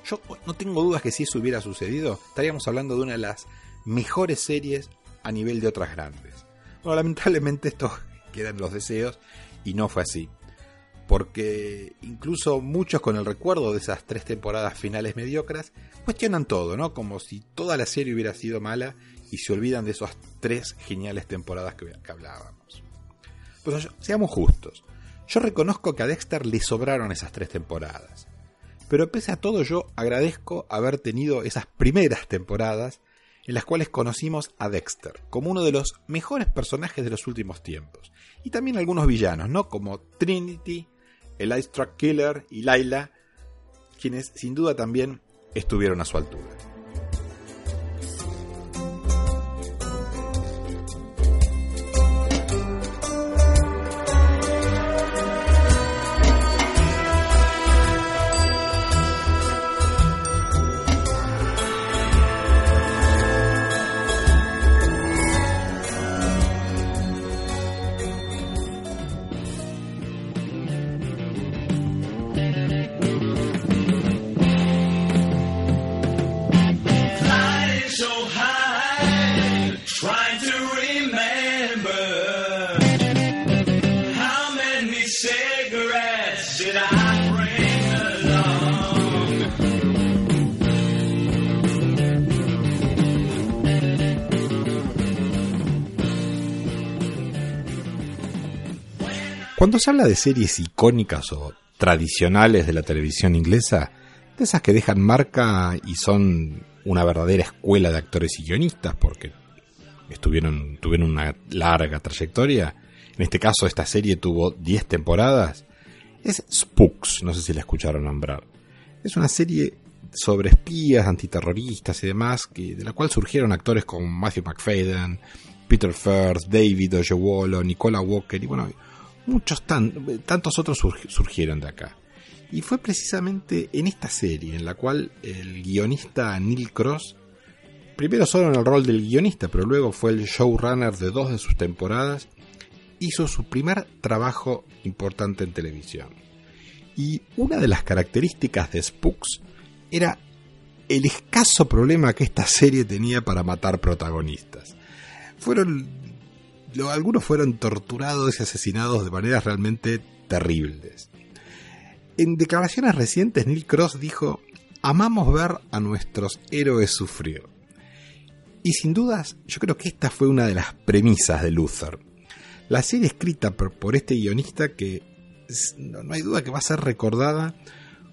Yo no tengo dudas que si eso hubiera sucedido, estaríamos hablando de una de las mejores series a nivel de otras grandes. Bueno, lamentablemente esto quedan los deseos y no fue así. Porque incluso muchos con el recuerdo de esas tres temporadas finales mediocres cuestionan todo, ¿no? Como si toda la serie hubiera sido mala y se olvidan de esas tres geniales temporadas que, hablábamos. Pues seamos justos. Yo reconozco que a Dexter le sobraron esas tres temporadas. Pero pese a todo yo agradezco haber tenido esas primeras temporadas en las cuales conocimos a Dexter como uno de los mejores personajes de los últimos tiempos. Y también algunos villanos, ¿no? Como Trinity, el Ice Truck Killer y Laila, quienes sin duda también estuvieron a su altura. Habla de series icónicas o tradicionales de la televisión inglesa, de esas que dejan marca y son una verdadera escuela de actores y guionistas, porque estuvieron, tuvieron una larga trayectoria. En este caso, esta serie tuvo 10 temporadas. Es Spooks, no sé si la escucharon nombrar. Es una serie sobre espías, antiterroristas y demás, que, de la cual surgieron actores como Matthew McFadden, Peter Firth, David Oyelowo, Nicola Walker y bueno, muchos tantos otros surgieron de acá. Y fue precisamente en esta serie en la cual el guionista Neil Cross, primero solo en el rol del guionista, pero luego fue el showrunner de dos de sus temporadas, hizo su primer trabajo importante en televisión. Y una de las características de Spooks era el escaso problema que esta serie tenía para matar protagonistas. Fueron algunos fueron torturados y asesinados de maneras realmente terribles. En declaraciones recientes, Neil Cross dijo, amamos ver a nuestros héroes sufrir. Y sin dudas, yo creo que esta fue una de las premisas de Luther. La serie escrita por, este guionista que no, hay duda que va a ser recordada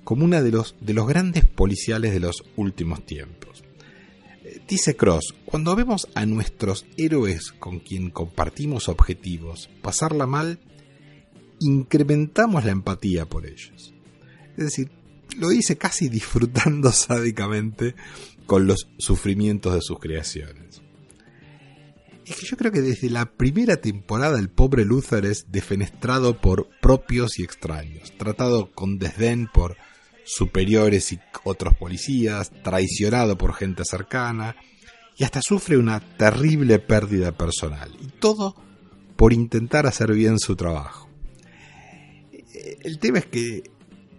como una de los, de los grandes policiales de los últimos tiempos. Dice Cross, cuando vemos a nuestros héroes con quien compartimos objetivos pasarla mal, incrementamos la empatía por ellos. Es decir, lo dice casi disfrutando sádicamente con los sufrimientos de sus creaciones. Es que yo creo que desde la primera temporada el pobre Luther es defenestrado por propios y extraños, tratado con desdén por superiores y otros policías, traicionado por gente cercana, y hasta sufre una terrible pérdida personal. Y todo por intentar hacer bien su trabajo. El tema es que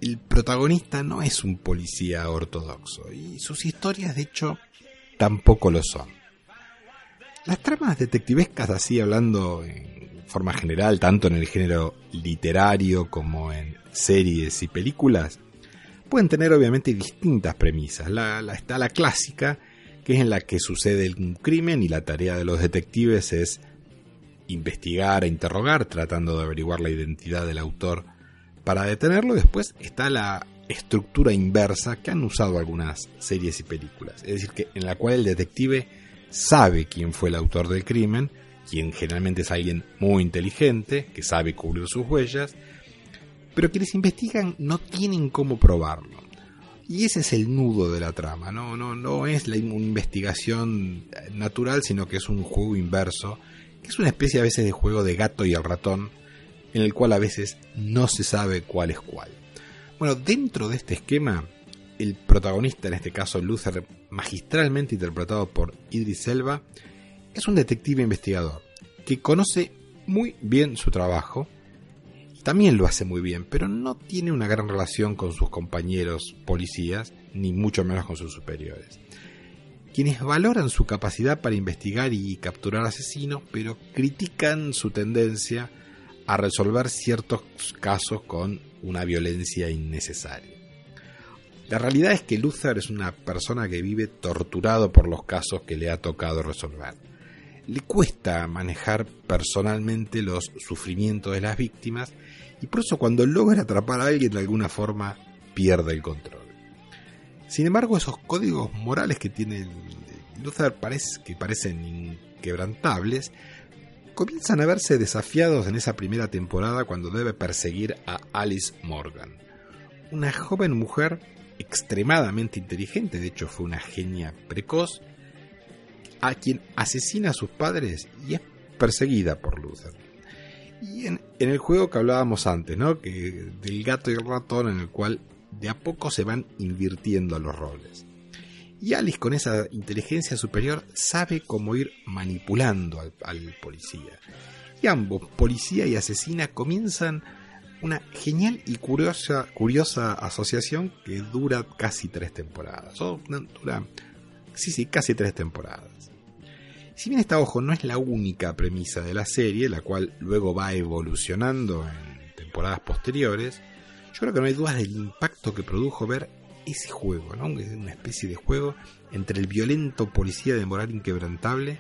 el protagonista no es un policía ortodoxo y sus historias de hecho tampoco lo son. Las tramas detectivescas, así hablando en forma general, tanto en el género literario como en series y películas, pueden tener obviamente distintas premisas. La, está la clásica, que es en la que sucede un crimen y la tarea de los detectives es investigar e interrogar, tratando de averiguar la identidad del autor para detenerlo. Después está la estructura inversa que han usado algunas series y películas. Es decir, que en la cual el detective sabe quién fue el autor del crimen, quien generalmente es alguien muy inteligente, que sabe cubrir sus huellas, pero quienes investigan no tienen cómo probarlo. Y ese es el nudo de la trama, no, no, no es la investigación natural, sino que es un juego inverso, que es una especie a veces de juego de gato y el ratón, en el cual a veces no se sabe cuál es cuál. Bueno, dentro de este esquema, el protagonista, en este caso Luther, magistralmente interpretado por Idris Elba, es un detective investigador que conoce muy bien su trabajo, también lo hace muy bien, pero no tiene una gran relación con sus compañeros policías, ni mucho menos con sus superiores. Quienes valoran su capacidad para investigar y capturar asesinos, pero critican su tendencia a resolver ciertos casos con una violencia innecesaria. La realidad es que Luther es una persona que vive torturado por los casos que le ha tocado resolver. Le cuesta manejar personalmente los sufrimientos de las víctimas y por eso cuando logra atrapar a alguien de alguna forma pierde el control. Sin embargo, esos códigos morales que tiene Luther que parecen inquebrantables comienzan a verse desafiados en esa primera temporada cuando debe perseguir a Alice Morgan, una joven mujer extremadamente inteligente, de hecho fue una genia precoz, a quien asesina a sus padres y es perseguida por Luther. Y en, el juego que hablábamos antes, ¿no? Que del gato y el ratón en el cual de a poco se van invirtiendo los roles. Y Alice con esa inteligencia superior sabe cómo ir manipulando al, policía. Y ambos, policía y asesina, comienzan una genial y curiosa, curiosa asociación que dura casi tres temporadas. dura, sí, sí, casi tres temporadas. Si bien esta, ojo, no es la única premisa de la serie, la cual luego va evolucionando en temporadas posteriores, yo creo que no hay dudas del impacto que produjo ver ese juego, ¿no? una especie de juego entre el violento policía de moral inquebrantable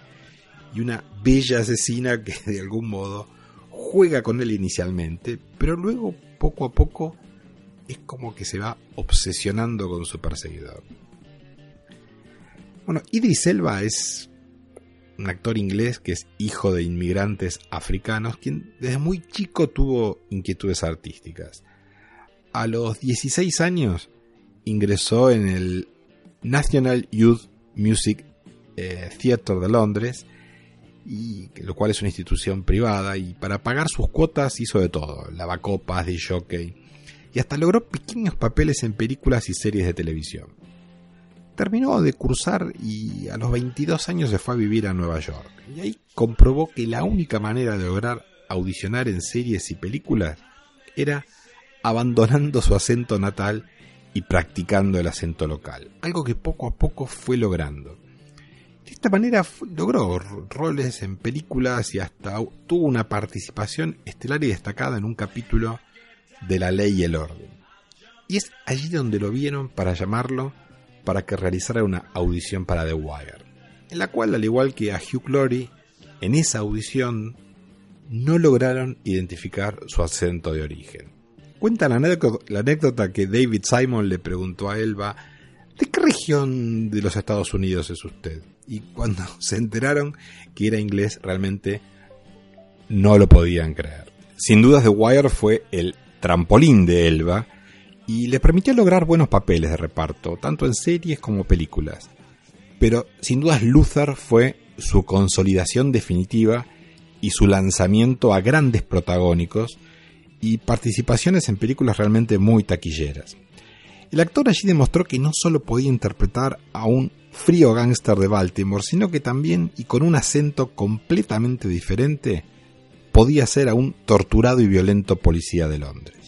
y una bella asesina que de algún modo juega con él inicialmente, pero luego poco a poco es como que se va obsesionando con su perseguidor. Bueno, Idris Elba es un actor inglés que es hijo de inmigrantes africanos, quien desde muy chico tuvo inquietudes artísticas. A los 16 años ingresó en el National Youth Music eh, Theatre de Londres, lo cual es una institución privada, y para pagar sus cuotas hizo de todo, lavacopas, de jockey, y hasta logró pequeños papeles en películas y series de televisión. Terminó de cursar y a los 22 años se fue a vivir a Nueva York, y ahí comprobó que la única manera de lograr audicionar en series y películas era abandonando su acento natal y practicando el acento local, algo que poco a poco fue logrando. De esta manera logró roles en películas y hasta tuvo una participación estelar y destacada en un capítulo de La Ley y el Orden. Y es allí donde lo vieron para llamarlo para que realizara una audición para The Wire, en la cual, al igual que a Hugh Laurie, en esa audición no lograron identificar su acento de origen. Cuenta la anécdota, que David Simon le preguntó a Elba, ¿de qué región de los Estados Unidos es usted? Y cuando se enteraron que era inglés, realmente no lo podían creer. Sin dudas, The Wire fue el trampolín de Elba y le permitió lograr buenos papeles de reparto, tanto en series como películas. Pero sin dudas Luther fue su consolidación definitiva y su lanzamiento a grandes protagónicos y participaciones en películas realmente muy taquilleras. El actor allí demostró que no solo podía interpretar a un frío gángster de Baltimore, sino que también, y con un acento completamente diferente, podía ser a un torturado y violento policía de Londres.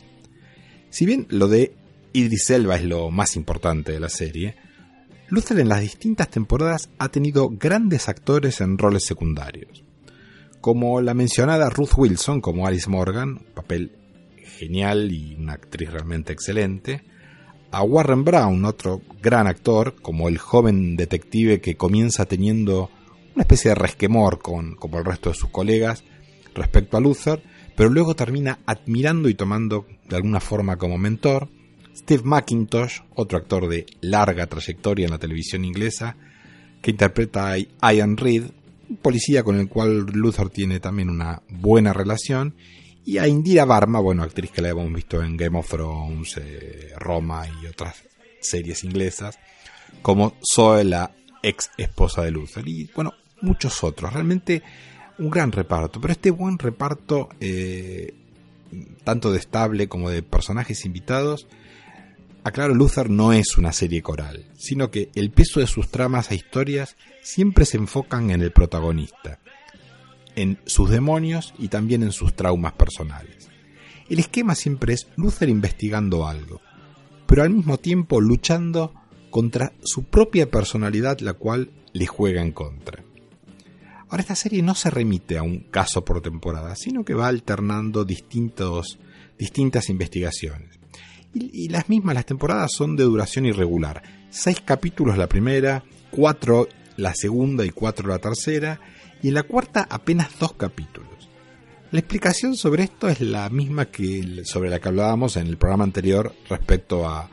Si bien lo de Idris Elba es lo más importante de la serie, Luther en las distintas temporadas ha tenido grandes actores en roles secundarios, como la mencionada Ruth Wilson como Alice Morgan, papel genial y una actriz realmente excelente, a Warren Brown, otro gran actor, como el joven detective que comienza teniendo una especie de resquemor con, como el resto de sus colegas respecto a Luther, pero luego termina admirando y tomando de alguna forma como mentor. Steve McIntosh, otro actor de larga trayectoria en la televisión inglesa, que interpreta a Ian Reed, un policía con el cual Luther tiene también una buena relación, y a Indira Varma, bueno, actriz que la hemos visto en Game of Thrones, eh, Roma y otras series inglesas, como Zoe, la ex esposa de Luther, y bueno, muchos otros. Realmente un gran reparto, pero este buen reparto, eh, tanto de estable como de personajes invitados, aclaro, Luther no es una serie coral, sino que el peso de sus tramas e historias siempre se enfocan en el protagonista en sus demonios y también en sus traumas personales. El esquema siempre es Luther investigando algo, pero al mismo tiempo luchando contra su propia personalidad, la cual le juega en contra. Ahora, esta serie no se remite a un caso por temporada, sino que va alternando distintos, distintas investigaciones. Y, las mismas, las temporadas son de duración irregular. Seis capítulos la primera, cuatro la segunda y cuatro la tercera, y en la cuarta apenas dos capítulos. La explicación sobre esto es la misma que sobre la que hablábamos en el programa anterior respecto a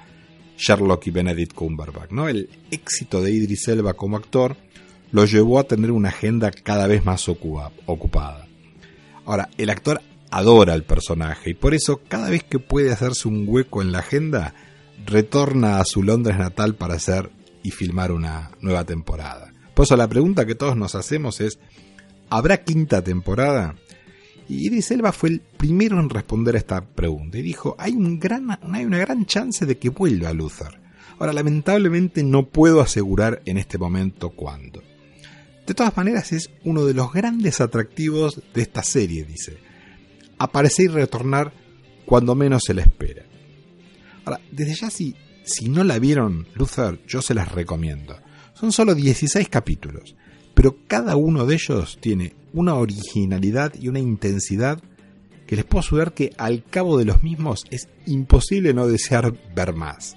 Sherlock y Benedict Cumberbatch. ¿no? El éxito de Idris Elba como actor lo llevó a tener una agenda cada vez más ocupada. Ahora, el actor adora al personaje y por eso cada vez que puede hacerse un hueco en la agenda, retorna a su Londres natal para hacer y filmar una nueva temporada. Por eso la pregunta que todos nos hacemos es, ¿habrá quinta temporada? Y Idris Elba fue el primero en responder a esta pregunta y dijo, hay una gran chance de que vuelva Luther. Ahora, lamentablemente no puedo asegurar en este momento cuándo. De todas maneras, es uno de los grandes atractivos de esta serie, dice. Aparecer y retornar cuando menos se la espera. Ahora, desde ya si, si no la vieron Luther, yo se las recomiendo. Son solo 16 capítulos, pero cada uno de ellos tiene una originalidad y una intensidad que les puedo asegurar que al cabo de los mismos es imposible no desear ver más.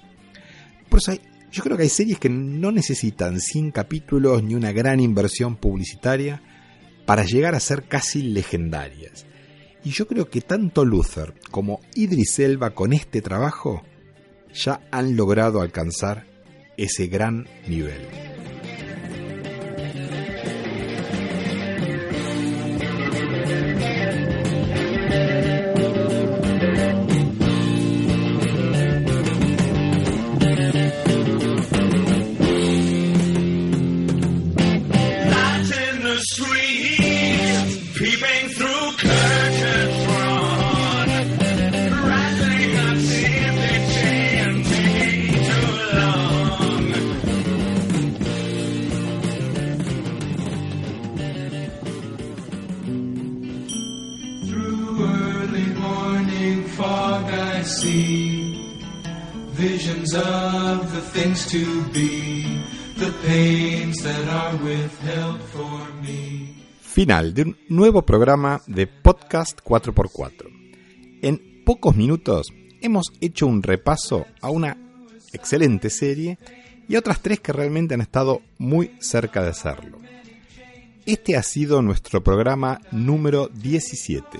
Por eso yo creo que hay series que no necesitan 100 capítulos ni una gran inversión publicitaria para llegar a ser casi legendarias. Y yo creo que tanto Luther como Idris Elba con este trabajo ya han logrado alcanzar ese gran nivel. Final de un nuevo programa de Podcast 4x4. En pocos minutos hemos hecho un repaso a una excelente serie y a otras tres que realmente han estado muy cerca de hacerlo. Este ha sido nuestro programa número 17.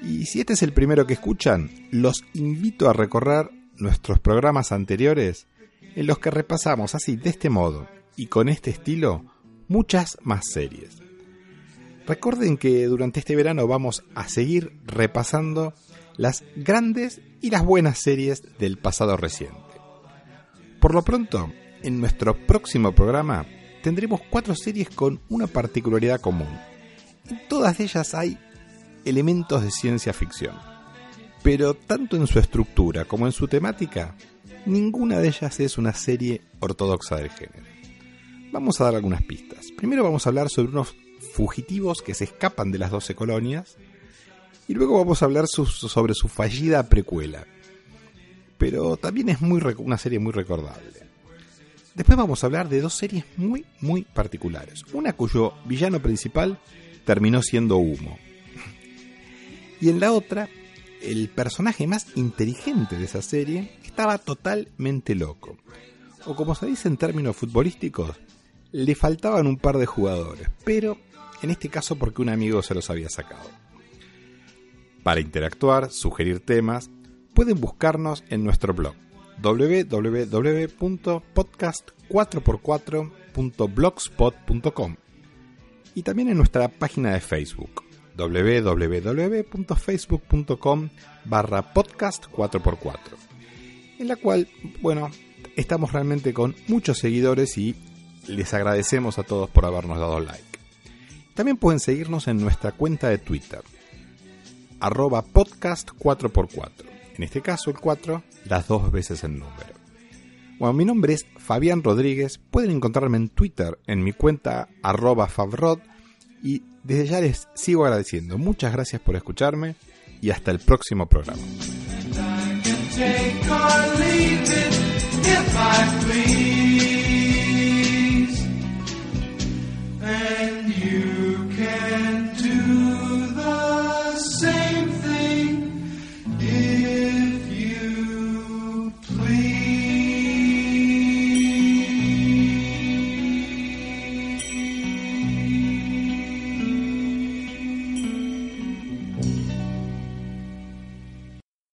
Y si este es el primero que escuchan, los invito a recorrer nuestros programas anteriores en los que repasamos así, de este modo y con este estilo, muchas más series. Recuerden que durante este verano vamos a seguir repasando las grandes y las buenas series del pasado reciente. Por lo pronto, en nuestro próximo programa tendremos cuatro series con una particularidad común. En todas ellas hay elementos de ciencia ficción pero tanto en su estructura como en su temática, ninguna de ellas es una serie ortodoxa del género. Vamos a dar algunas pistas. Primero vamos a hablar sobre unos fugitivos que se escapan de las 12 colonias y luego vamos a hablar sobre su fallida precuela. Pero también es muy una serie muy recordable. Después vamos a hablar de dos series muy, muy particulares. Una cuyo villano principal terminó siendo Humo. Y en la otra el personaje más inteligente de esa serie estaba totalmente loco. O como se dice en términos futbolísticos, le faltaban un par de jugadores, pero en este caso porque un amigo se los había sacado. Para interactuar, sugerir temas, pueden buscarnos en nuestro blog www.podcast4x4.blogspot.com y también en nuestra página de Facebook www.facebook.com barra podcast 4x4 en la cual, bueno, estamos realmente con muchos seguidores y les agradecemos a todos por habernos dado like. También pueden seguirnos en nuestra cuenta de Twitter, arroba podcast 4x4. En este caso el 4, las dos veces el número. Bueno, mi nombre es Fabián Rodríguez. Pueden encontrarme en Twitter en mi cuenta arroba favrod y desde ya les sigo agradeciendo. Muchas gracias por escucharme y hasta el próximo programa.